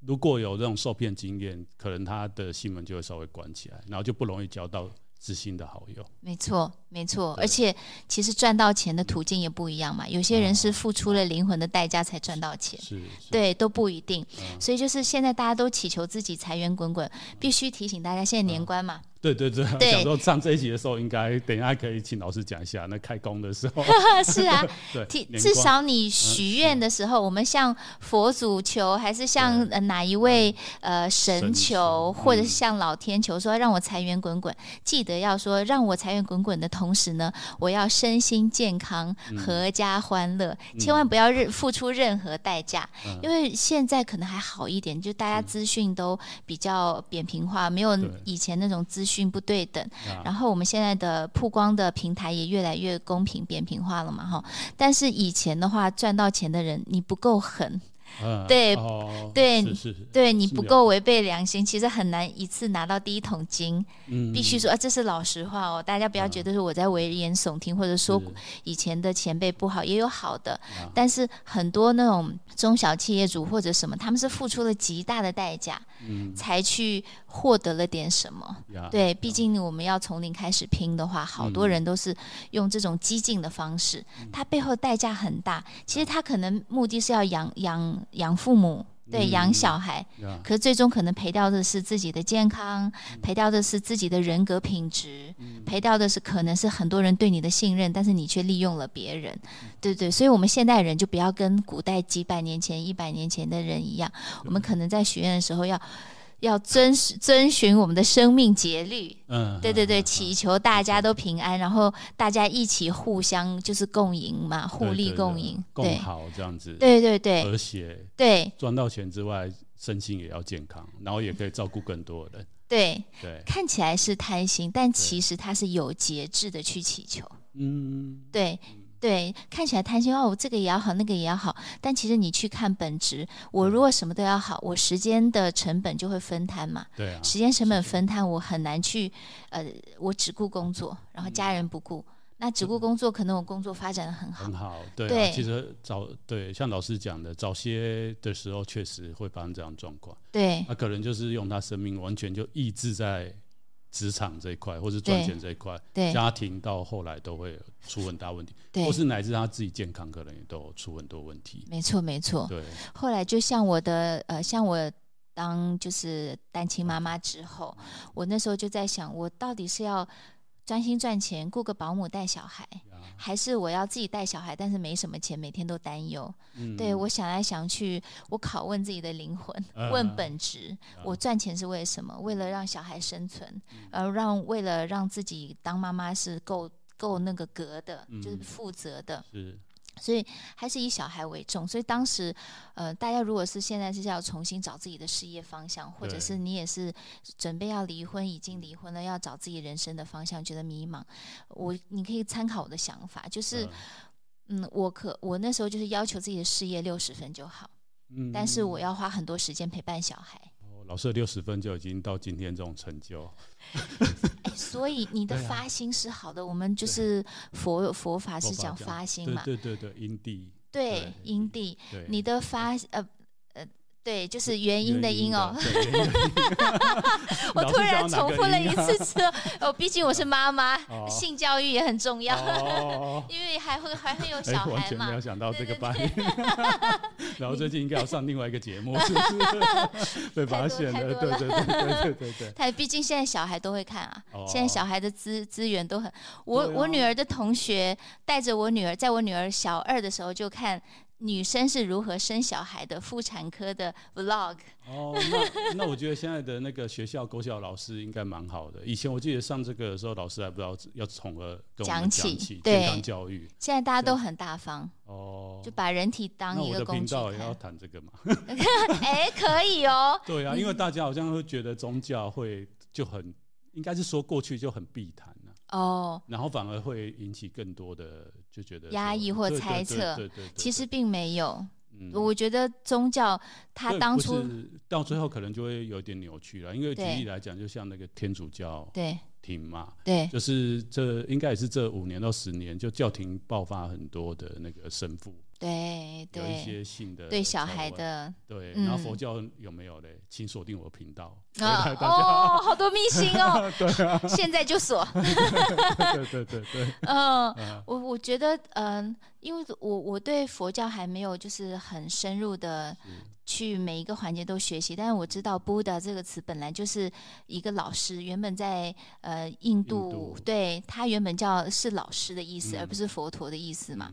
如果有这种受骗经验，可能他的心门就会稍微关起来，然后就不容易交到知心的好友。没错。没错，而且其实赚到钱的途径也不一样嘛。有些人是付出了灵魂的代价才赚到钱，是，对，都不一定。所以就是现在大家都祈求自己财源滚滚，必须提醒大家，现在年关嘛。对对 对，想说上这一集的时候，应该等一下可以请老师讲一下那开工的时候。是啊，对，至少你许愿的时候，我们向佛祖求，还是向哪一位呃神求，或者是向老天求，说让我财源滚滚，记得要说让我财源滚滚的。同时呢，我要身心健康、阖家欢乐，嗯、千万不要任付出任何代价。嗯、因为现在可能还好一点，就大家资讯都比较扁平化，没有以前那种资讯不对等。然后我们现在的曝光的平台也越来越公平、扁平化了嘛，哈。但是以前的话，赚到钱的人，你不够狠。嗯、对，哦、对，是是是对你不够违背良心，其实很难一次拿到第一桶金。嗯、必须说啊，这是老实话哦，大家不要觉得是我在危言耸听，嗯、或者说以前的前辈不好，也有好的。是但是很多那种中小企业主或者什么，他们是付出了极大的代价，嗯、才去获得了点什么。嗯、对，毕竟我们要从零开始拼的话，好多人都是用这种激进的方式，嗯、他背后代价很大。其实他可能目的是要养养。养父母，对，养小孩，嗯、可是最终可能赔掉的是自己的健康，嗯、赔掉的是自己的人格品质，嗯、赔掉的是可能是很多人对你的信任，但是你却利用了别人，对对，所以我们现代人就不要跟古代几百年前、一百年前的人一样，我们可能在许愿的时候要。要遵遵循我们的生命节律，嗯，对对对，嗯、祈求大家都平安，嗯、然后大家一起互相就是共赢嘛，互利共赢，共好这样子，对对对，和谐，对，赚到钱之外，身心也要健康，然后也可以照顾更多人，对。对，看起来是贪心，但其实他是有节制的去祈求，嗯，对。对，看起来贪心哦，我这个也要好，那个也要好，但其实你去看本质，我如果什么都要好，我时间的成本就会分摊嘛。对啊，时间成本分摊，我很难去，呃，我只顾工作，然后家人不顾，嗯、那只顾工作，可能我工作发展的很好。很好，对、啊。对，其实早对，像老师讲的，早些的时候确实会发生这样状况。对，那可能就是用他生命完全就抑制在。职场这一块，或是赚钱这一块，家庭到后来都会出很大问题，或是乃至他自己健康可能也都出很多问题。没错，没错。对，后来就像我的呃，像我当就是单亲妈妈之后，嗯、我那时候就在想，我到底是要专心赚钱，雇个保姆带小孩。还是我要自己带小孩，但是没什么钱，每天都担忧。嗯、对，我想来想去，我拷问自己的灵魂，嗯、问本质：嗯、我赚钱是为什么？为了让小孩生存，而、嗯、让为了让自己当妈妈是够够那个格的，嗯、就是负责的。是。所以还是以小孩为重。所以当时，呃，大家如果是现在是要重新找自己的事业方向，或者是你也是准备要离婚，已经离婚了，要找自己人生的方向，觉得迷茫，我你可以参考我的想法，就是，嗯，我可我那时候就是要求自己的事业六十分就好，嗯，但是我要花很多时间陪伴小孩。哦，老师的六十分就已经到今天这种成就。欸、所以你的发心是好的，啊、我们就是佛佛法是讲发心嘛，对对对对，因地，对因地，你的发呃。对，就是原因的因哦。我突然重复了一次之后，哦，毕竟我是妈妈，性教育也很重要，因为还会还会有小孩嘛。完全没有想到这个班。然后最近应该要上另外一个节目，是不是？被发现了，对对对对对对对。他毕竟现在小孩都会看啊，现在小孩的资资源都很。我我女儿的同学带着我女儿，在我女儿小二的时候就看。女生是如何生小孩的妇产科的 vlog 哦，那那我觉得现在的那个学校、国小老师应该蛮好的。以前我记得上这个的时候，老师还不知道要从何讲起健康教育。现在大家都很大方哦，就把人体当一个工具。那我的频道也要谈这个嘛？哎、欸，可以哦。对啊，因为大家好像会觉得宗教会就很，应该是说过去就很避谈。哦，然后反而会引起更多的就觉得压抑或猜测，其实并没有。嗯，我觉得宗教它当初到最后可能就会有点扭曲了，因为举例来讲，就像那个天主教对停嘛，对，就是这应该也是这五年到十年，就教廷爆发很多的那个神父。对，对，有一些性的对小孩的，对，然后佛教有没有嘞？请锁定我的频道啊！哦，好多秘辛哦，对啊，现在就锁。对对对对，嗯，我我觉得，嗯，因为我我对佛教还没有就是很深入的去每一个环节都学习，但是我知道 Buddha 这个词本来就是一个老师，原本在呃印度，对，他原本叫是老师的意思，而不是佛陀的意思嘛。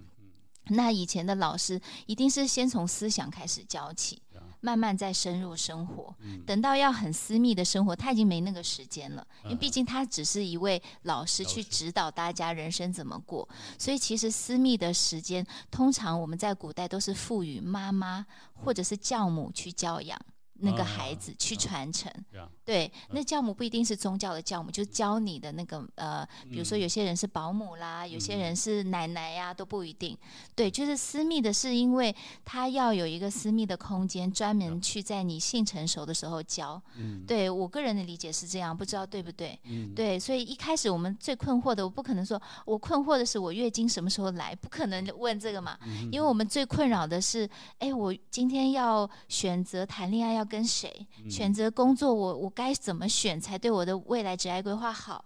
那以前的老师一定是先从思想开始教起，慢慢再深入生活。等到要很私密的生活，他已经没那个时间了，因为毕竟他只是一位老师去指导大家人生怎么过。所以其实私密的时间，通常我们在古代都是赋予妈妈或者是教母去教养。那个孩子去传承，对，那教母不一定是宗教的教母，就是教你的那个呃，比如说有些人是保姆啦，有些人是奶奶呀，都不一定。对，就是私密的，是因为他要有一个私密的空间，专门去在你性成熟的时候教。嗯对，我个人的理解是这样，不知道对不对？嗯对，所以一开始我们最困惑的，我不可能说我困惑的是我月经什么时候来，不可能问这个嘛，因为我们最困扰的是，哎，我今天要选择谈恋爱要。跟谁选择工作我，我我该怎么选才对我的未来职业规划好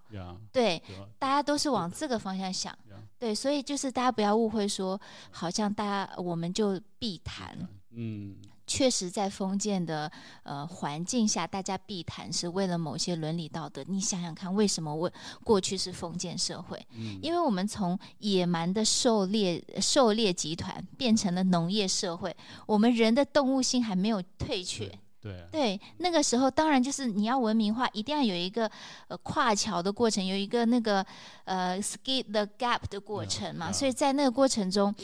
对大家都是往这个方向想。对，所以就是大家不要误会说，好像大家我们就必谈。嗯，确实在封建的呃环境下，大家避谈是为了某些伦理道德。你想想看，为什么我过去是封建社会？嗯，因为我们从野蛮的狩猎狩猎集团变成了农业社会，我们人的动物性还没有退却。对啊，对，那个时候当然就是你要文明化，一定要有一个呃跨桥的过程，有一个那个呃 skip the gap 的过程嘛。所以在那个过程中，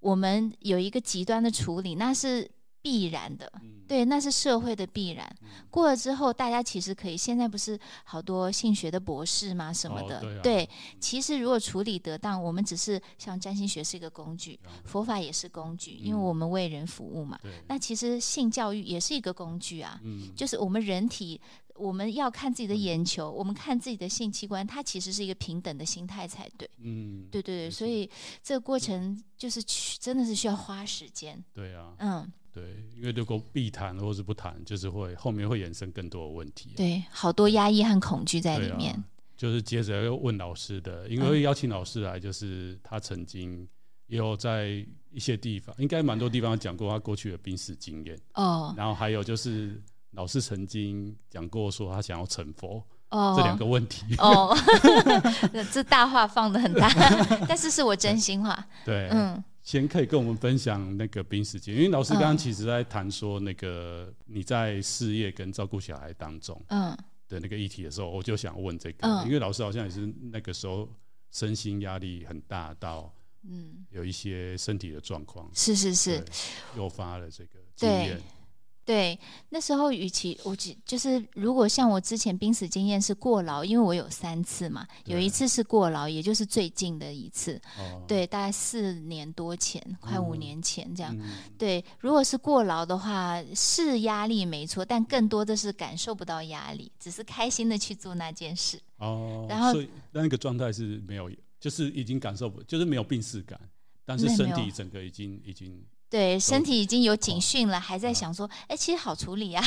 我们有一个极端的处理，那是必然的。对，那是社会的必然。过了之后，大家其实可以。现在不是好多性学的博士嘛？什么的？哦、对，啊、对，其实如果处理得当，我们只是像占星学是一个工具，佛法也是工具，因为我们为人服务嘛。嗯、那其实性教育也是一个工具啊。嗯、就是我们人体，我们要看自己的眼球，我们看自己的性器官，它其实是一个平等的心态才对。嗯，对对对，所以这个过程就是去，真的是需要花时间。对啊。嗯。对，因为如果必谈或是不谈，就是会后面会衍生更多的问题。对，好多压抑和恐惧在里面。啊、就是接着又问老师的，因为会邀请老师来，就是他曾经也有在一些地方，应该蛮多地方讲过他过去的濒死经验。哦。然后还有就是老师曾经讲过说他想要成佛。哦。这两个问题。哦。这大话放的很大，但是是我真心话。对。嗯。先可以跟我们分享那个濒死经，因为老师刚刚其实在谈说那个你在事业跟照顾小孩当中，嗯，的那个议题的时候，我就想问这个，嗯，因为老师好像也是那个时候身心压力很大到，嗯，有一些身体的状况，是是是，诱发了这个经验。对，那时候与其我只就是，如果像我之前濒死经验是过劳，因为我有三次嘛，有一次是过劳，也就是最近的一次，哦、对，大概四年多前，快五年前这样。嗯、对，如果是过劳的话，是压力没错，但更多的是感受不到压力，只是开心的去做那件事。哦，然后那个状态是没有，就是已经感受不，就是没有病识感，但是身体整个已经已经。对，身体已经有警讯了，哦、还在想说，哎、哦，其实好处理啊。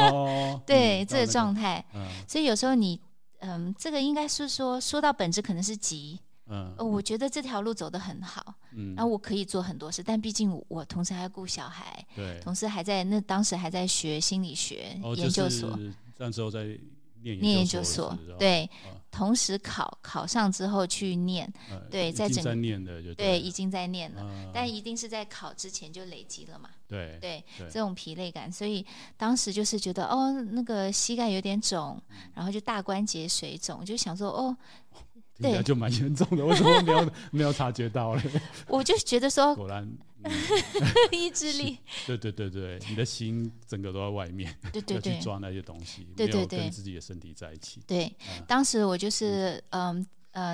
哦，对，嗯、这个状态。嗯、所以有时候你，嗯，这个应该是说，说到本质可能是急。嗯、呃。我觉得这条路走得很好。嗯。然后我可以做很多事，但毕竟我，我同时还要顾小孩。对。同时还在那当时还在学心理学研究所。哦、那时候在念念研究所。对。哦同时考考上之后去念，呃、对，在整个念的就对，对，已经在念了，呃、但一定是在考之前就累积了嘛。对对，这种疲累感，所以当时就是觉得哦，那个膝盖有点肿，嗯、然后就大关节水肿，就想说哦。对，就蛮严重的，为什么没有没有察觉到嘞？我就觉得说，果然，嗯、意志力，对对对对，你的心整个都在外面，对 对对，去抓那些东西，对对对，跟自己的身体在一起。对，嗯、当时我就是嗯。呃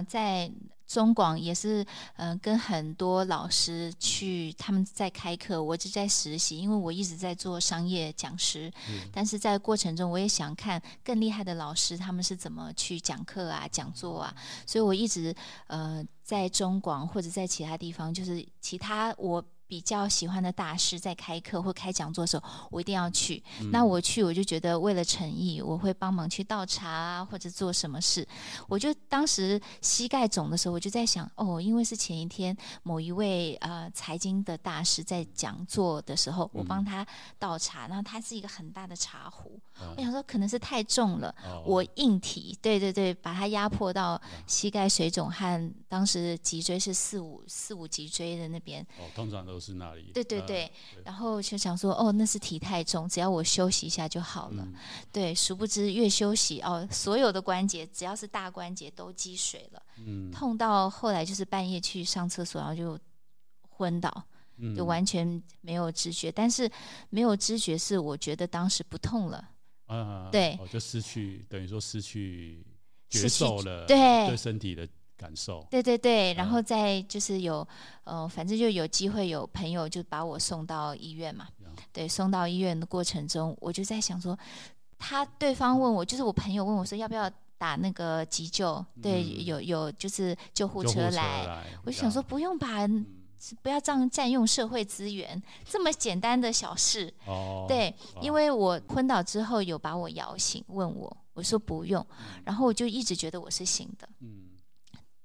在。中广也是，嗯、呃，跟很多老师去，他们在开课，我就在实习，因为我一直在做商业讲师，嗯、但是在过程中，我也想看更厉害的老师他们是怎么去讲课啊、讲座啊，所以我一直呃在中广或者在其他地方，就是其他我。比较喜欢的大师在开课或开讲座的时候，我一定要去。嗯、那我去，我就觉得为了诚意，我会帮忙去倒茶啊，或者做什么事。我就当时膝盖肿的时候，我就在想，哦，因为是前一天某一位呃财经的大师在讲座的时候，我帮他倒茶，然后他是一个很大的茶壶，嗯、我想说可能是太重了，哦、我硬提，对对对，把它压迫到膝盖水肿和当时脊椎是四五四五脊椎的那边。哦，通常都。是那里？对对对，呃、然后就想说，哦，那是体太重，只要我休息一下就好了。嗯、对，殊不知越休息，哦，所有的关节只要是大关节都积水了，嗯、痛到后来就是半夜去上厕所，然后就昏倒，嗯、就完全没有知觉。但是没有知觉是我觉得当时不痛了，啊，对，哦，就失去等于说失去觉受了，对，对身体的。感受对对对，然后再就是有，呃，反正就有机会有朋友就把我送到医院嘛。嗯、对，送到医院的过程中，我就在想说，他对方问我，就是我朋友问我说要不要打那个急救？嗯、对，有有就是救护车来，我就想说不用吧，嗯、不要这样占用社会资源，这么简单的小事。哦，对，哦、因为我昏倒之后有把我摇醒，问我，我说不用，嗯、然后我就一直觉得我是醒的。嗯。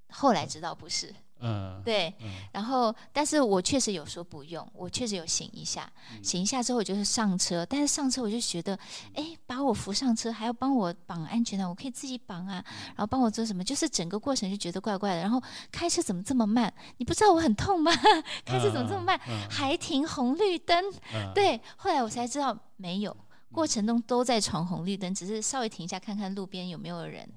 后来知道不是，嗯，对，嗯、然后但是我确实有说不用，我确实有醒一下，嗯、醒一下之后我就是上车，但是上车我就觉得，哎，把我扶上车还要帮我绑安全带，我可以自己绑啊，然后帮我做什么，就是整个过程就觉得怪怪的，然后开车怎么这么慢？你不知道我很痛吗？开车怎么这么慢？还停红绿灯？嗯、对，后来我才知道没有，过程中都在闯红绿灯，只是稍微停一下看看路边有没有人。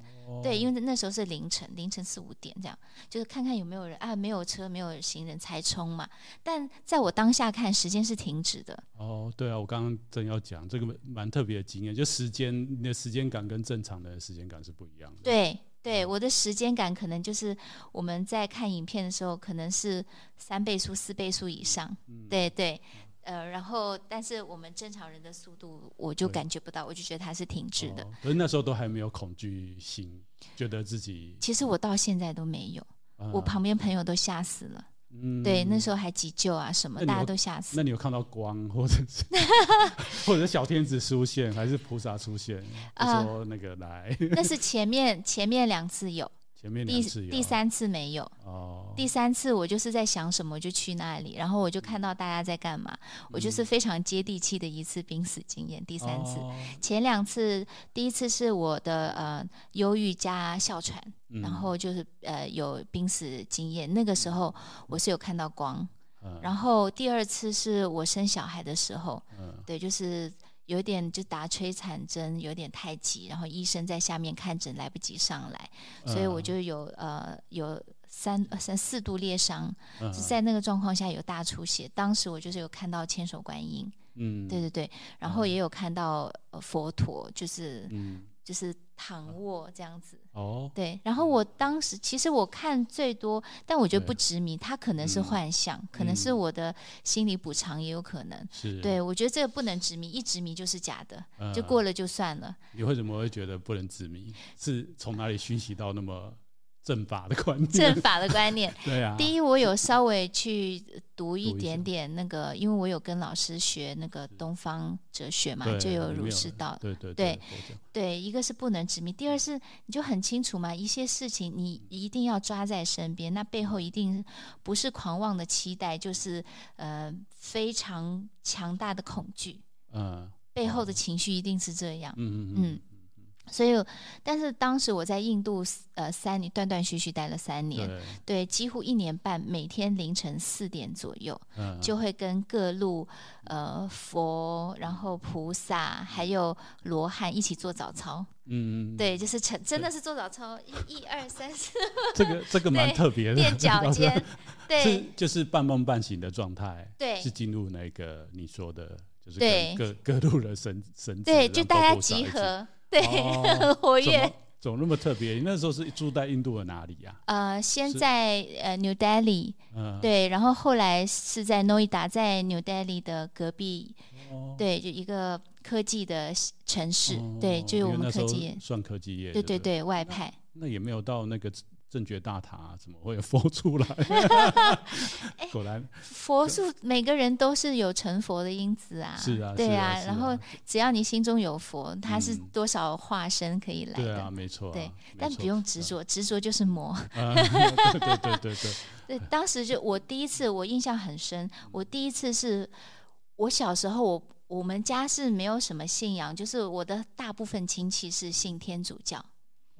对，因为那时候是凌晨，凌晨四五点这样，就是看看有没有人啊，没有车，没有行人才冲嘛。但在我当下看，时间是停止的。哦，对啊，我刚刚正要讲这个蛮特别的经验，就时间，你的时间感跟正常的时间感是不一样的。对对，我的时间感可能就是我们在看影片的时候，可能是三倍速、四倍速以上。嗯、对对。呃，然后，但是我们正常人的速度，我就感觉不到，我就觉得它是停滞的。可是那时候都还没有恐惧心，觉得自己……其实我到现在都没有，啊、我旁边朋友都吓死了。嗯，对，那时候还急救啊什么，大家都吓死。那你有看到光，或者是 或者是小天子出现，还是菩萨出现？啊，说那个来，那是前面前面两次有。第第三次没有。哦，第三次我就是在想什么，就去那里，然后我就看到大家在干嘛，嗯、我就是非常接地气的一次濒死经验。第三次，哦、前两次，第一次是我的呃忧郁加哮喘，嗯、然后就是呃有濒死经验，那个时候我是有看到光。嗯、然后第二次是我生小孩的时候，嗯、对，就是。有点就打催产针，有点太急，然后医生在下面看诊来不及上来，所以我就有呃有三三四度裂伤，是在那个状况下有大出血。当时我就是有看到千手观音，嗯，对对对，然后也有看到佛陀，就是嗯。就是躺卧这样子哦，对。然后我当时其实我看最多，但我觉得不执迷，它可能是幻想，嗯、可能是我的心理补偿，也有可能。是，对我觉得这个不能执迷，一执迷就是假的，嗯、就过了就算了。你为什么会觉得不能执迷？是从哪里熏习到那么？正法的观念，正法的观念。对啊。第一，我有稍微去读一点点那个，因为我有跟老师学那个东方哲学嘛，就有儒释道。对对对。对，一个是不能执迷，第二是你就很清楚嘛，一些事情你一定要抓在身边，那背后一定不是狂妄的期待，就是呃非常强大的恐惧。嗯。背后的情绪一定是这样。嗯嗯嗯。所以，但是当时我在印度，呃，三年断断续续待了三年，对，对，几乎一年半，每天凌晨四点左右，嗯、就会跟各路呃佛，然后菩萨，还有罗汉一起做早操。嗯，对，就是成真的是做早操，一、一二三四。这个这个蛮特别的，垫脚 尖，对，是就是半梦半醒的状态，对，是进入那个你说的，就是各各各路的神神，对，就大家集合。对，很活跃。怎么那么特别？你那时候是住在印度的哪里呀？呃，先在呃 New Delhi，对，然后后来是在诺伊达，在 New Delhi 的隔壁，对，就一个科技的城市，对，就我们科技业，算科技业，对对对，外派。那也没有到那个。正觉大塔怎么会有佛出来？果然，佛术每个人都是有成佛的因子啊。是啊，对啊。然后只要你心中有佛，他是多少化身可以来的？对啊，没错。对，但不用执着，执着就是魔。对对对对对。对，当时就我第一次，我印象很深。我第一次是我小时候，我我们家是没有什么信仰，就是我的大部分亲戚是信天主教。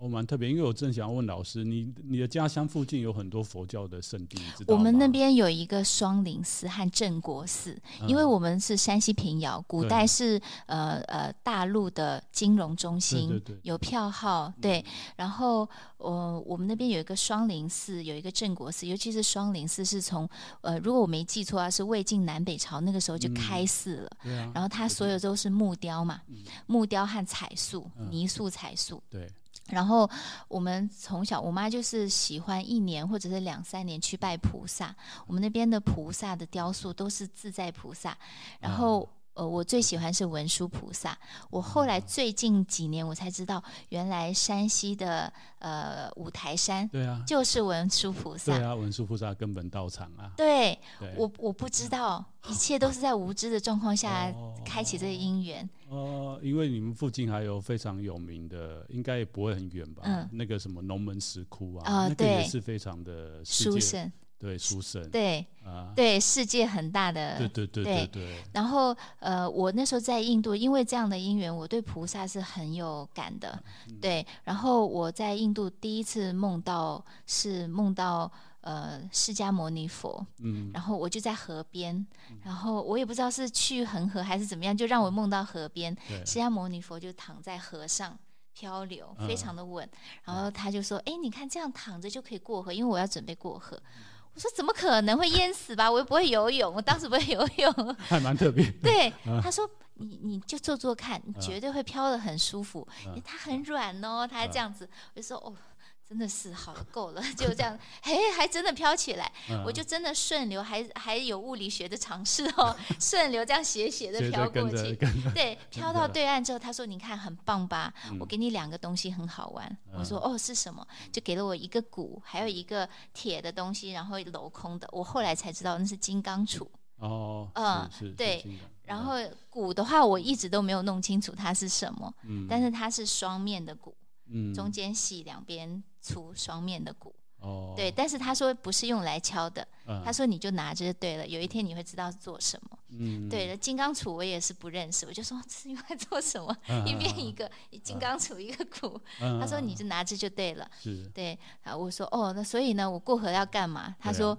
我蛮特别，因为我正想要问老师，你你的家乡附近有很多佛教的圣地，知道？我们那边有一个双林寺和镇国寺，嗯、因为我们是山西平遥，古代是呃呃大陆的金融中心，对对对，有票号，对。然后我、呃、我们那边有一个双林寺，有一个镇国寺，尤其是双林寺是从呃如果我没记错啊，是魏晋南北朝那个时候就开寺了，嗯啊、然后它所有都是木雕嘛，嗯、木雕和彩塑，泥塑彩塑，对。然后我们从小，我妈就是喜欢一年或者是两三年去拜菩萨。我们那边的菩萨的雕塑都是自在菩萨。然后，呃，我最喜欢是文殊菩萨。我后来最近几年我才知道，原来山西的呃五台山，对啊，就是文殊菩萨。对啊，文殊菩萨根本道场啊。对，对我我不知道，一切都是在无知的状况下开启这个因缘。呃，因为你们附近还有非常有名的，应该也不会很远吧？嗯，那个什么龙门石窟啊，啊，那个也是非常的殊胜，对，殊胜，对，啊，对，世界很大的，对对对对对。然后，呃，我那时候在印度，因为这样的因缘，我对菩萨是很有感的，对。然后我在印度第一次梦到是梦到。呃，释迦牟尼佛，嗯，然后我就在河边，嗯、然后我也不知道是去恒河还是怎么样，就让我梦到河边，释迦牟尼佛就躺在河上漂流，非常的稳，嗯、然后他就说：“哎、嗯，你看这样躺着就可以过河，因为我要准备过河。”我说：“怎么可能会淹死吧？我又不会游泳，我当时不会游泳，还蛮特别。”对，他说：“你你就做做看，你绝对会漂得很舒服，嗯、它很软哦。”他还这样子，我就说：“哦。”真的是好了，够了，就这样，嘿，还真的飘起来，嗯、我就真的顺流，还还有物理学的尝试哦，顺流这样斜斜的飘过去，对，飘到对岸之后，他说：“你看很棒吧？嗯、我给你两个东西很好玩。嗯”我说：“哦，是什么？”就给了我一个鼓，还有一个铁的东西，然后镂空的。我后来才知道那是金刚杵。哦，嗯，对。然后鼓的话，我一直都没有弄清楚它是什么，嗯、但是它是双面的鼓。嗯，中间细，两边粗，双面的鼓。哦，对，但是他说不是用来敲的，嗯、他说你就拿着就对了，有一天你会知道是做什么。嗯，对了，金刚杵我也是不认识，我就说这是用来做什么？嗯、一边一个金刚杵一个鼓，嗯、他说你就拿着就对了。是，对，啊，我说哦，那所以呢，我过河要干嘛？他说、啊、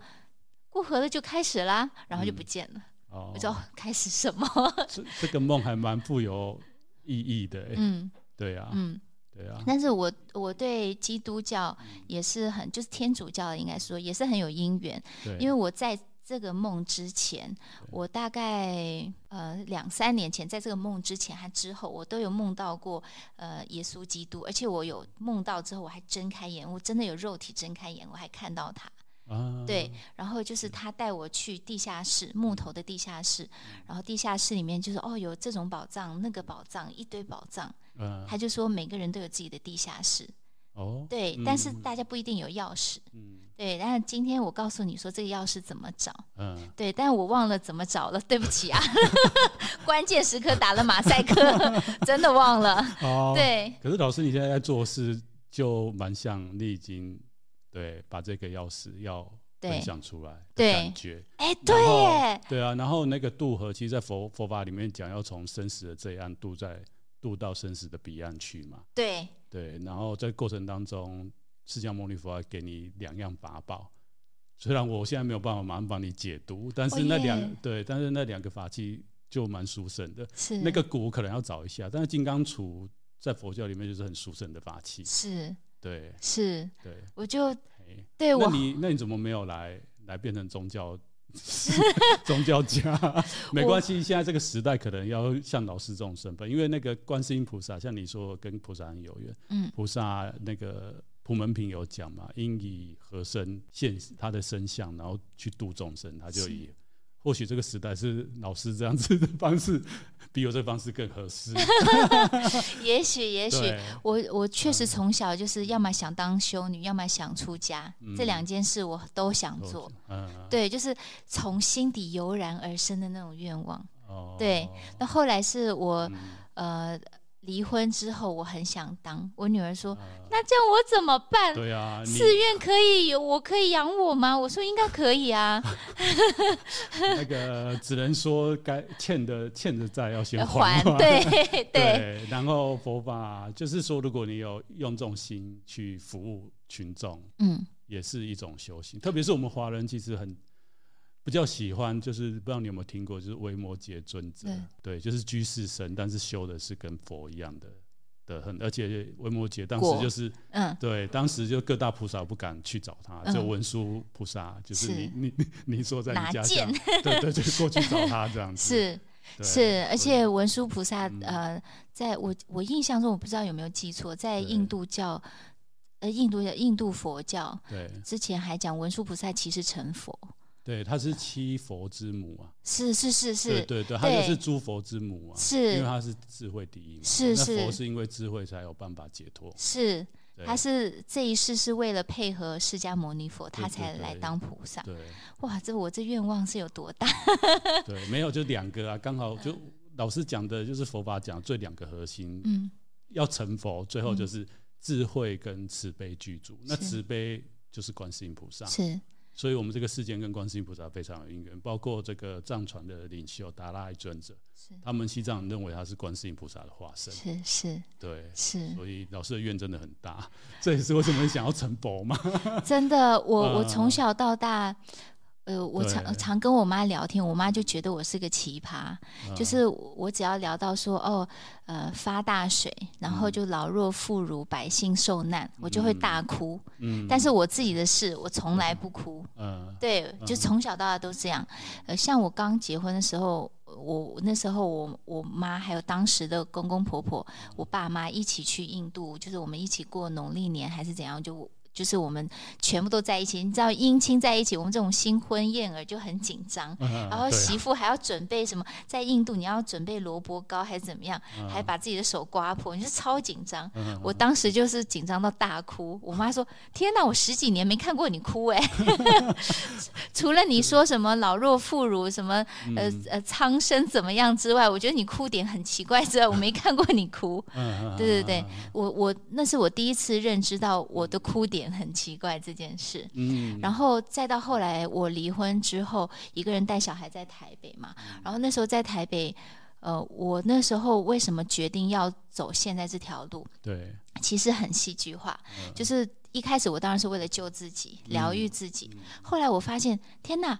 过河了就开始啦，然后就不见了。哦、嗯，我说开始什么？这这个梦还蛮富有意义的。嗯，对呀、啊。嗯。对啊，但是我我对基督教也是很，就是天主教应该说也是很有因缘，因为我在这个梦之前，我大概呃两三年前，在这个梦之前还之后，我都有梦到过呃耶稣基督，而且我有梦到之后，我还睁开眼，我真的有肉体睁开眼，我还看到他。啊、对，然后就是他带我去地下室，木头的地下室，然后地下室里面就是哦有这种宝藏，那个宝藏，一堆宝藏。啊、他就说每个人都有自己的地下室。哦，对，嗯、但是大家不一定有钥匙。嗯，对，但是今天我告诉你说这个钥匙怎么找。嗯，对，但是我忘了怎么找了，对不起啊，关键时刻打了马赛克，真的忘了。哦，对。可是老师，你现在在做事就蛮像你已经对把这个钥匙要分享出来的感觉。哎，对耶，对啊，然后那个渡河，其实，在佛佛法里面讲，要从生死的这一岸渡在渡到生死的彼岸去嘛。对。对，然后在过程当中，释迦牟尼佛要给你两样法宝，虽然我现在没有办法马上帮你解读，但是那两、oh yeah. 对，但是那两个法器就蛮殊胜的。是那个鼓可能要找一下，但是金刚杵在佛教里面就是很殊胜的法器。是，对，是，对，我就对我，那你那你怎么没有来来变成宗教？宗教家。没关系，现在这个时代可能要像老师这种身份，因为那个观世音菩萨，像你说跟菩萨很有缘，嗯，菩萨那个普门品有讲嘛，应以和身现他的身相，然后去度众生，他就以。或许这个时代是老师这样子的方式，比我这方式更合适。也许，也许我我确实从小就是要么想当修女，要么想出家，嗯、这两件事我都想做。嗯、对，就是从心底油然而生的那种愿望。哦、对，那后来是我、嗯、呃。离婚之后，我很想当。我女儿说：“呃、那这样我怎么办？”对啊，寺院可以有，我可以养我吗？我说：“应该可以啊。”那个只能说该欠的欠的债要先还。还对 对，对。然后佛法就是说，如果你有用这种心去服务群众，嗯，也是一种修行。特别是我们华人，其实很。比较喜欢就是不知道你有没有听过，就是维摩诘尊者，对，对，就是居士身，但是修的是跟佛一样的的很，而且维摩诘当时就是，嗯，对，当时就各大菩萨不敢去找他，就文殊菩萨，就是你你你 你说在你家乡，对 对，就过去找他这样子，是是，而且文殊菩萨呃，在我我印象中，我不知道有没有记错，在印度教，呃，印度的印度佛教，对，之前还讲文殊菩萨其实成佛。对，她是七佛之母啊，是是是是，对对对，他就是诸佛之母啊，是，因为她是智慧第一嘛，是是，那佛是因为智慧才有办法解脱，是，他是这一世是为了配合释迦牟尼佛，他才来当菩萨，对，哇，这我这愿望是有多大？对，没有就两个啊，刚好就老师讲的就是佛法讲最两个核心，嗯，要成佛，最后就是智慧跟慈悲具足，那慈悲就是观世音菩萨，是。所以，我们这个事件跟观世音菩萨非常有因缘，包括这个藏传的领袖达赖尊者，他们西藏人认为他是观世音菩萨的化身，是是，对，是。所以老师的愿真的很大，这也是为什么想要成佛嘛。真的，我我从小到大。呃，我常常跟我妈聊天，我妈就觉得我是个奇葩，嗯、就是我只要聊到说哦，呃，发大水，然后就老弱妇孺百姓受难，嗯、我就会大哭。嗯，但是我自己的事，我从来不哭。嗯，对，就从小到大都这样。呃，像我刚结婚的时候，我那时候我我妈还有当时的公公婆婆，我爸妈一起去印度，就是我们一起过农历年还是怎样就。就是我们全部都在一起，你知道姻亲在一起，我们这种新婚燕尔就很紧张。然后媳妇还要准备什么？在印度你要准备萝卜糕还是怎么样？还把自己的手刮破，你是超紧张。我当时就是紧张到大哭。我妈说：“天哪，我十几年没看过你哭哎！除了你说什么老弱妇孺什么呃呃苍生怎么样之外，我觉得你哭点很奇怪之外，我没看过你哭。对对对，我我那是我第一次认知到我的哭点。很奇怪这件事，嗯，然后再到后来我离婚之后，一个人带小孩在台北嘛，然后那时候在台北，呃，我那时候为什么决定要走现在这条路？对，其实很戏剧化，就是一开始我当然是为了救自己，疗愈自己，后来我发现，天哪！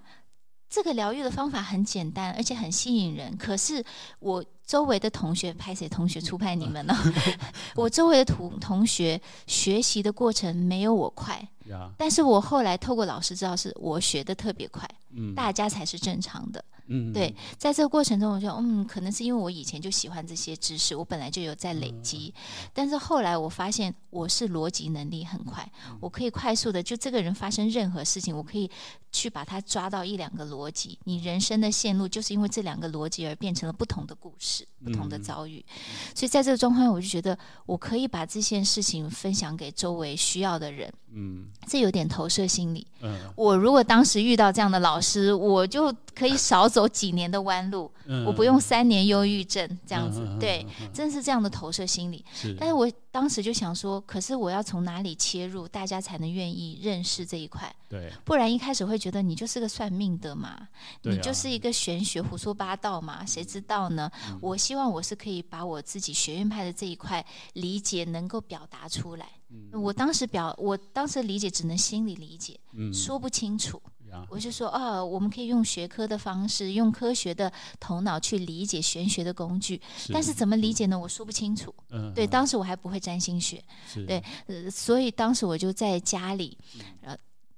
这个疗愈的方法很简单，而且很吸引人。可是我周围的同学，拍谁同学出派你们呢？我周围的同同学学习的过程没有我快，呀。但是我后来透过老师知道，是我学的特别快，嗯，大家才是正常的。嗯，对，在这个过程中，我就嗯，可能是因为我以前就喜欢这些知识，我本来就有在累积。嗯、但是后来我发现，我是逻辑能力很快，嗯、我可以快速的就这个人发生任何事情，我可以去把它抓到一两个逻辑。你人生的线路就是因为这两个逻辑而变成了不同的故事、不同的遭遇。嗯、所以在这个状况，我就觉得我可以把这件事情分享给周围需要的人。嗯，这有点投射心理。嗯，我如果当时遇到这样的老师，我就可以少走几年的弯路，嗯、我不用三年忧郁症这样子。嗯、对，嗯、真是这样的投射心理。是，但是我当时就想说，可是我要从哪里切入，大家才能愿意认识这一块？对，不然一开始会觉得你就是个算命的嘛，啊、你就是一个玄学胡说八道嘛，谁知道呢？嗯、我希望我是可以把我自己学院派的这一块理解能够表达出来。嗯、我当时表，我当时理解只能心里理解，嗯、说不清楚。我就说，哦，我们可以用学科的方式，用科学的头脑去理解玄学的工具，是。但是。怎么理解呢？我说不清楚。嗯、对，当时我还不会占星学，对，呃，所以当时我就在家里，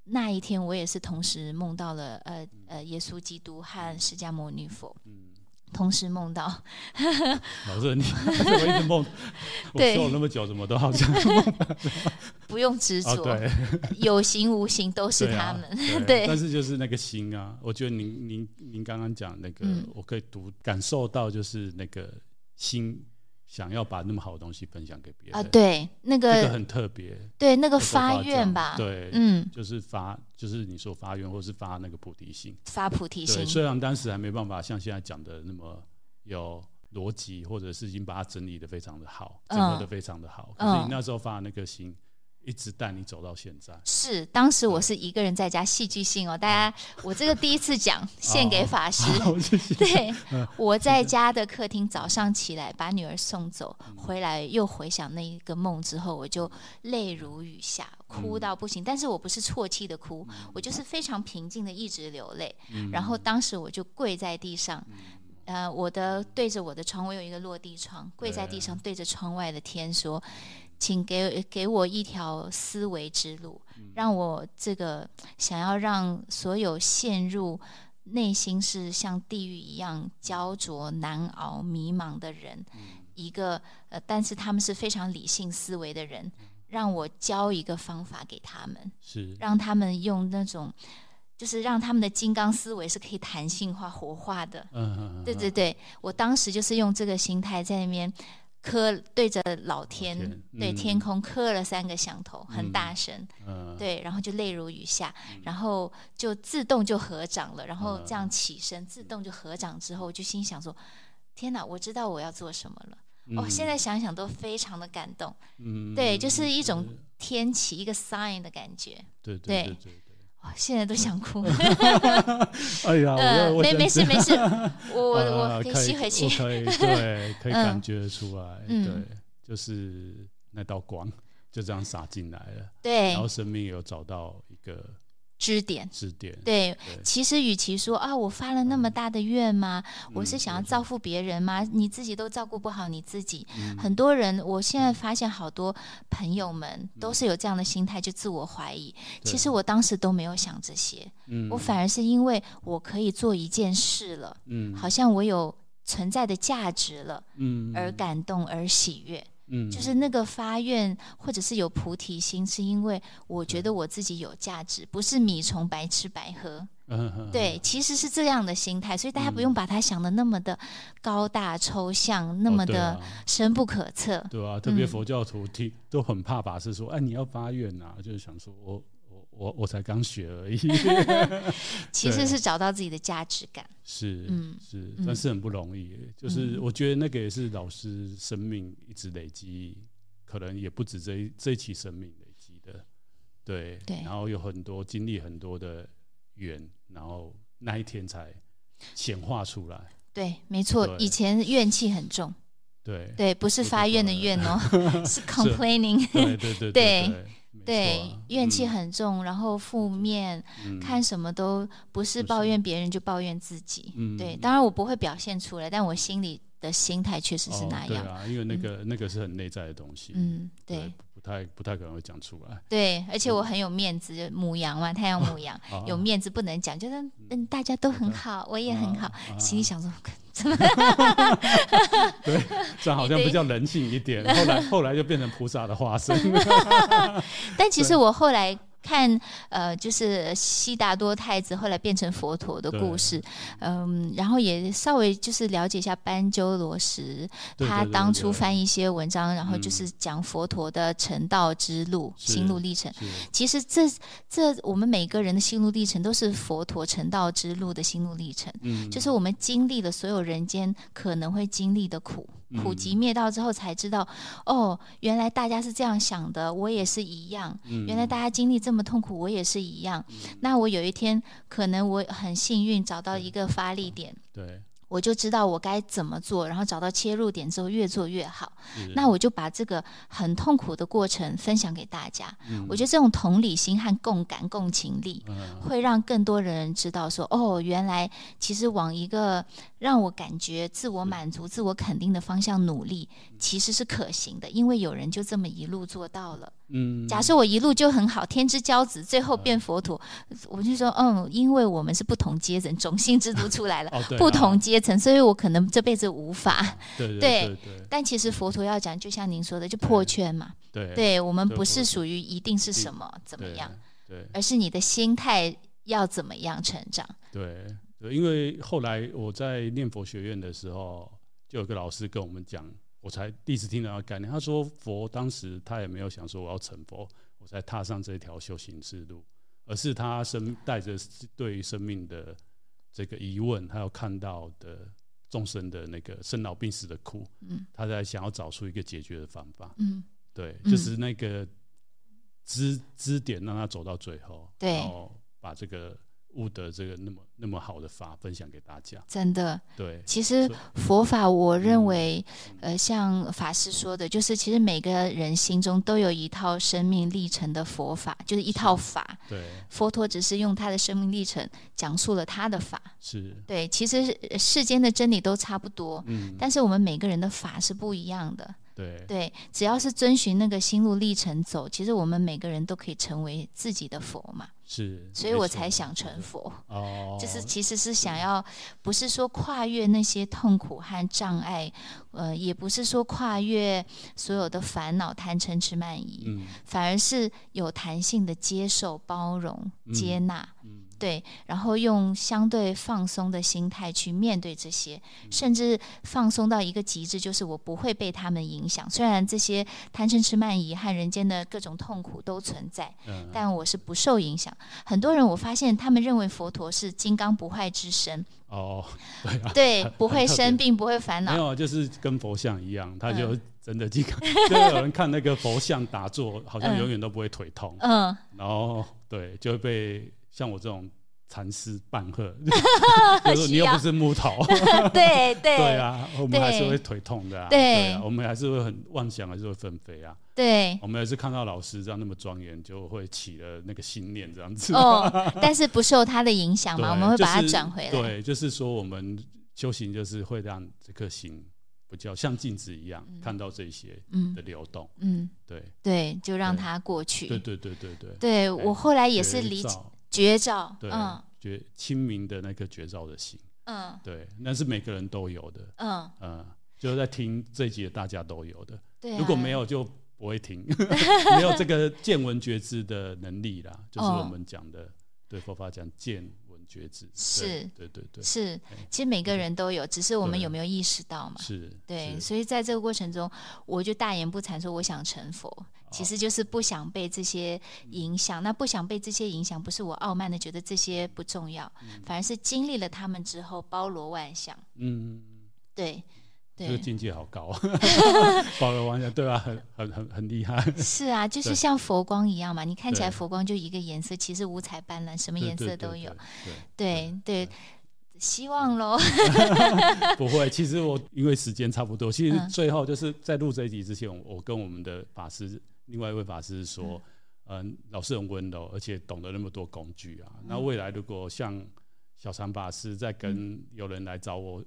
那一天我也是同时梦到了，呃呃，耶稣基督和释迦牟尼佛。嗯同时梦到，老师，你 怎么一直梦？对。我做了那么久，怎么都好像不用执着，有形无形都是他们，对。但是就是那个心啊，我觉得您您您刚刚讲那个，嗯、我可以读感受到，就是那个心。想要把那么好的东西分享给别人。啊，对，那个这个很特别，对那个发愿吧，对，嗯，就是发，就是你说发愿，或是发那个菩提心，发菩提心。虽然当时还没办法像现在讲的那么有逻辑，或者是已经把它整理的非常的好，整合的非常的好，可是你那时候发的那个心。一直带你走到现在。是，当时我是一个人在家，戏剧性哦，大家，我这个第一次讲，献给法师。对，我在家的客厅，早上起来把女儿送走，回来又回想那一个梦之后，我就泪如雨下，哭到不行。但是我不是啜泣的哭，我就是非常平静的一直流泪。然后当时我就跪在地上，呃，我的对着我的窗，我有一个落地窗，跪在地上对着窗外的天说。请给给我一条思维之路，让我这个想要让所有陷入内心是像地狱一样焦灼难熬、迷茫的人，一个呃，但是他们是非常理性思维的人，让我教一个方法给他们，是让他们用那种，就是让他们的金刚思维是可以弹性化、活化的。嗯，对对对，我当时就是用这个心态在那边。磕对着老天，天嗯、对天空磕了三个响头，很大声，嗯、对，然后就泪如雨下，嗯、然后就自动就合掌了，然后这样起身，嗯、自动就合掌之后，我就心想说：天哪，我知道我要做什么了。嗯、哦，现在想想都非常的感动，嗯、对，就是一种天启一个 sign 的感觉，对对对。对。对现在都想哭。哎呀，呃，没没事没事，我我我可以吸回去。可 以对，可以感觉出来，对，就是那道光就这样洒进来了。对，然后生命有找到一个。支点，支点，对，对。其实与其说啊，我发了那么大的愿吗？嗯、我是想要造福别人吗？嗯、你自己都照顾不好你自己。嗯、很多人，我现在发现好多朋友们都是有这样的心态，就自我怀疑。嗯、其实我当时都没有想这些，嗯、我反而是因为我可以做一件事了，嗯、好像我有存在的价值了，嗯、而感动而喜悦。嗯，就是那个发愿，或者是有菩提心，是因为我觉得我自己有价值，不是米虫白吃白喝。嗯，对，其实是这样的心态，所以大家不用把它想的那么的高大抽象，那么的深不可测。对啊，特别佛教徒听都很怕法师说，哎，你要发愿呐，就是想说我。我我才刚学而已，其实是找到自己的价值感，是，嗯，是，但是很不容易。就是我觉得那个也是老师生命一直累积，可能也不止这一这一期生命累积的，对，对。然后有很多经历很多的缘，然后那一天才显化出来。对，没错，以前怨气很重，对，对，不是发怨的怨哦，是 complaining，对对对对。对，怨气很重，然后负面，看什么都不是抱怨别人就抱怨自己。对，当然我不会表现出来，但我心里的心态确实是那样。哦、对啊，因为那个、嗯、那个是很内在的东西。嗯，对，对不太不太可能会讲出来。对，而且我很有面子，嗯、母羊嘛，太阳母羊，哦、有面子不能讲，就是嗯，大家都很好，嗯、我也很好，啊、心里想说。对，这样好像比较人性一点。后来，后来就变成菩萨的化身。但其实我后来。看，呃，就是悉达多太子后来变成佛陀的故事，嗯，然后也稍微就是了解一下班鸠罗什，他当初翻一些文章，然后就是讲佛陀的成道之路、嗯、心路历程。其实这这我们每个人的心路历程都是佛陀成道之路的心路历程，嗯，就是我们经历了所有人间可能会经历的苦。苦集灭道之后才知道，哦，原来大家是这样想的，我也是一样。原来大家经历这么痛苦，我也是一样。那我有一天可能我很幸运找到一个发力点。对。我就知道我该怎么做，然后找到切入点之后，越做越好。那我就把这个很痛苦的过程分享给大家。嗯、我觉得这种同理心和共感、共情力，会让更多人知道说：哦，原来其实往一个让我感觉自我满足、自我肯定的方向努力，其实是可行的。因为有人就这么一路做到了。嗯，假设我一路就很好，天之骄子，最后变佛陀，我就说，嗯，因为我们是不同阶层，种姓制度出来了，不同阶层，所以我可能这辈子无法。对对对。但其实佛陀要讲，就像您说的，就破圈嘛。对。对我们不是属于一定是什么怎么样，对，而是你的心态要怎么样成长。对对，因为后来我在念佛学院的时候，就有个老师跟我们讲。我才第一次听到他概念。他说佛当时他也没有想说我要成佛，我才踏上这条修行之路，而是他生带着对生命的这个疑问，他要看到的众生的那个生老病死的苦，嗯，他在想要找出一个解决的方法，嗯，对，就是那个支支点让他走到最后，对，然后把这个。悟得这个那么那么好的法分享给大家，真的对。其实佛法，我认为，嗯、呃，像法师说的，就是其实每个人心中都有一套生命历程的佛法，就是一套法。对，佛陀只是用他的生命历程讲述了他的法。是，对。其实世间的真理都差不多，嗯，但是我们每个人的法是不一样的。对对，只要是遵循那个心路历程走，其实我们每个人都可以成为自己的佛嘛。是，所以我才想成佛。哦，就是其实是想要，不是说跨越那些痛苦和障碍，呃，也不是说跨越所有的烦恼、贪嗔痴慢疑，嗯，反而是有弹性的接受、包容、接纳。嗯。对，然后用相对放松的心态去面对这些，甚至放松到一个极致，就是我不会被他们影响。虽然这些贪嗔痴慢疑和人间的各种痛苦都存在，但我是不受影响。很多人我发现他们认为佛陀是金刚不坏之身。哦，对啊，对，不会生病，不会烦恼。没有，就是跟佛像一样，他就 真的金刚。就有人看那个佛像打坐，好像永远都不会腿痛。嗯，然后对，就会被。像我这种禅师半鹤，就是你又不是木头，对 对对啊，我们还是会腿痛的啊，对啊，我们还是会很妄想，还是会纷飞啊，对，我们还是看到老师这样那么庄严，就会起了那个心念这样子，哦，但是不受他的影响嘛，我们会把它转回来，对，就是说我们修行就是会让这颗心不叫像镜子一样，看到这些的流动，嗯，对对，就让它过去，对对对对对，对我后来也是理解。绝招，对，嗯，绝清明的那个绝招的心，嗯，对，那是每个人都有的，嗯。嗯，就是在听这一集的大家都有的，对啊，如果没有就不会听，没有这个见闻觉知的能力啦，就是我们讲的，对佛法讲见。觉知。是，对对对，是，其实每个人都有，只是我们有没有意识到嘛？是，对，所以在这个过程中，我就大言不惭说我想成佛，其实就是不想被这些影响。那不想被这些影响，不是我傲慢的觉得这些不重要，反而是经历了他们之后，包罗万象。嗯，对。这个境界好高，包罗万象，对吧？很很很很厉害。是啊，就是像佛光一样嘛，你看起来佛光就一个颜色，其实五彩斑斓，什么颜色都有。对对，希望喽。不会，其实我因为时间差不多，其实最后就是在录这一集之前，我跟我们的法师，另外一位法师说，嗯，老师很温柔，而且懂得那么多工具啊。那未来如果像小禅法师在跟有人来找我。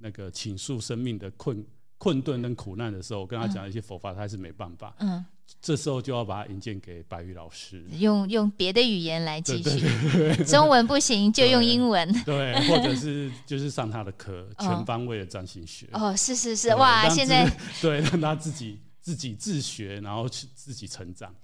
那个倾诉生命的困困顿跟苦难的时候，我跟他讲一些佛法，他还是没办法。嗯，这时候就要把它引荐给白玉老师，用用别的语言来继续。中文不行，就用英文。对，或者是就是上他的课，全方位的占星学。哦，是是是，哇，现在对让他自己。自己自学，然后去自己成长。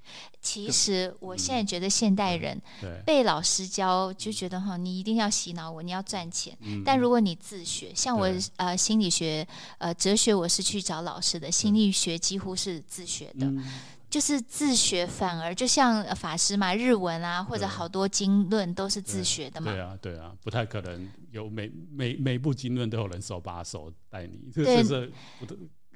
其实我现在觉得现代人被老师教就觉得哈，你一定要洗脑我，你要赚钱。但如果你自学，像我呃心理学呃哲学，我是去找老师的，心理学几乎是自学的，就是自学反而就像法师嘛，日文啊或者好多经论都是自学的嘛。对啊对啊，不太可能有每每每部经论都有人手把手带你。对。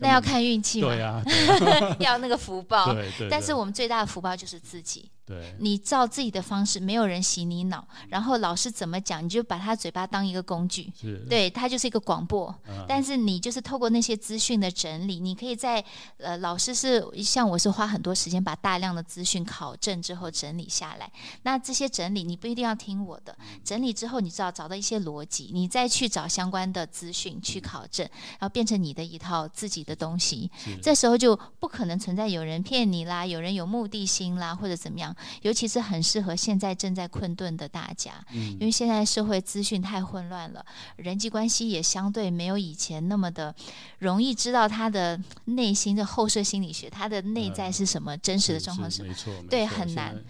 那要看运气嘛，对啊，要那个福报。对对。但是我们最大的福报就是自己。对。你照自己的方式，没有人洗你脑，然后老师怎么讲，你就把他嘴巴当一个工具。是。对，他就是一个广播。但是你就是透过那些资讯的整理，你可以在呃，老师是像我是花很多时间把大量的资讯考证之后整理下来。那这些整理你不一定要听我的，整理之后你知道找到一些逻辑，你再去找相关的资讯去考证，然后变成你的一套自己的。的东西，这时候就不可能存在有人骗你啦，有人有目的心啦，或者怎么样。尤其是很适合现在正在困顿的大家，嗯，因为现在社会资讯太混乱了，人际关系也相对没有以前那么的容易知道他的内心的后设心理学，他的内在是什么，真实的状况是什么，没错，对，很难。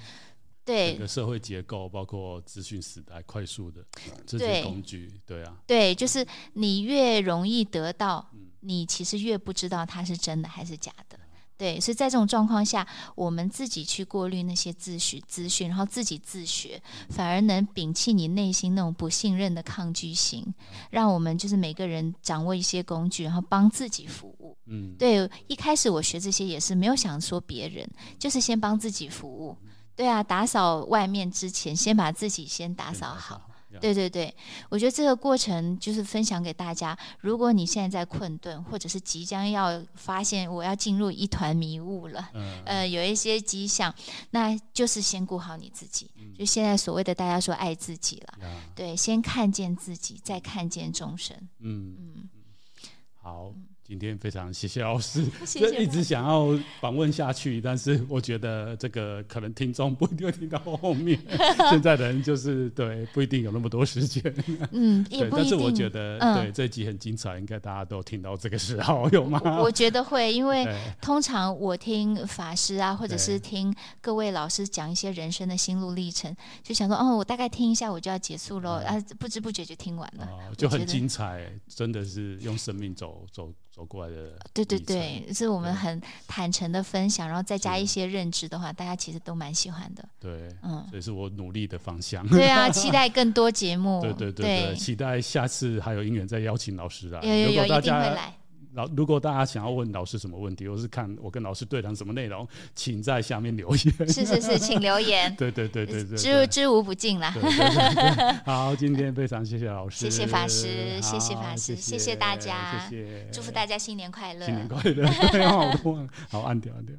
对，整个社会结构包括资讯时代快速的这些工具，对，对啊，对，就是你越容易得到。你其实越不知道它是真的还是假的，对，所以在这种状况下，我们自己去过滤那些资讯资讯，然后自己自学，反而能摒弃你内心那种不信任的抗拒心，让我们就是每个人掌握一些工具，然后帮自己服务。嗯，对，一开始我学这些也是没有想说别人，就是先帮自己服务。对啊，打扫外面之前，先把自己先打扫好。对对对，我觉得这个过程就是分享给大家。如果你现在在困顿，或者是即将要发现我要进入一团迷雾了，嗯、呃，有一些迹象，那就是先顾好你自己。嗯、就现在所谓的大家说爱自己了，嗯、对，先看见自己，再看见众生。嗯嗯，好。今天非常谢谢老师，就一直想要访问下去，但是我觉得这个可能听众不一定会听到后面。现在的人就是对，不一定有那么多时间。嗯，也不一定。但是我觉得，嗯、对这一集很精彩，应该大家都听到这个时候有吗？我觉得会，因为通常我听法师啊，或者是听各位老师讲一些人生的心路历程，就想说，哦，我大概听一下，我就要结束了，嗯、啊，不知不觉就听完了，哦、就很精彩，真的是用生命走走。走过来的，对对对，是我们很坦诚的分享，然后再加一些认知的话，大家其实都蛮喜欢的。对，嗯，这是我努力的方向。对啊，期待更多节目。对对对对，期待下次还有姻缘再邀请老师来。有有有，一定会来。老，如果大家想要问老师什么问题，或是看我跟老师对谈什么内容，请在下面留言。是是是，请留言。对对对对对，知知无不尽啦。好，今天非常谢谢老师，谢谢法师，谢谢法师，谢谢大家，谢谢，祝福大家新年快乐，新年快乐。好，按掉按掉。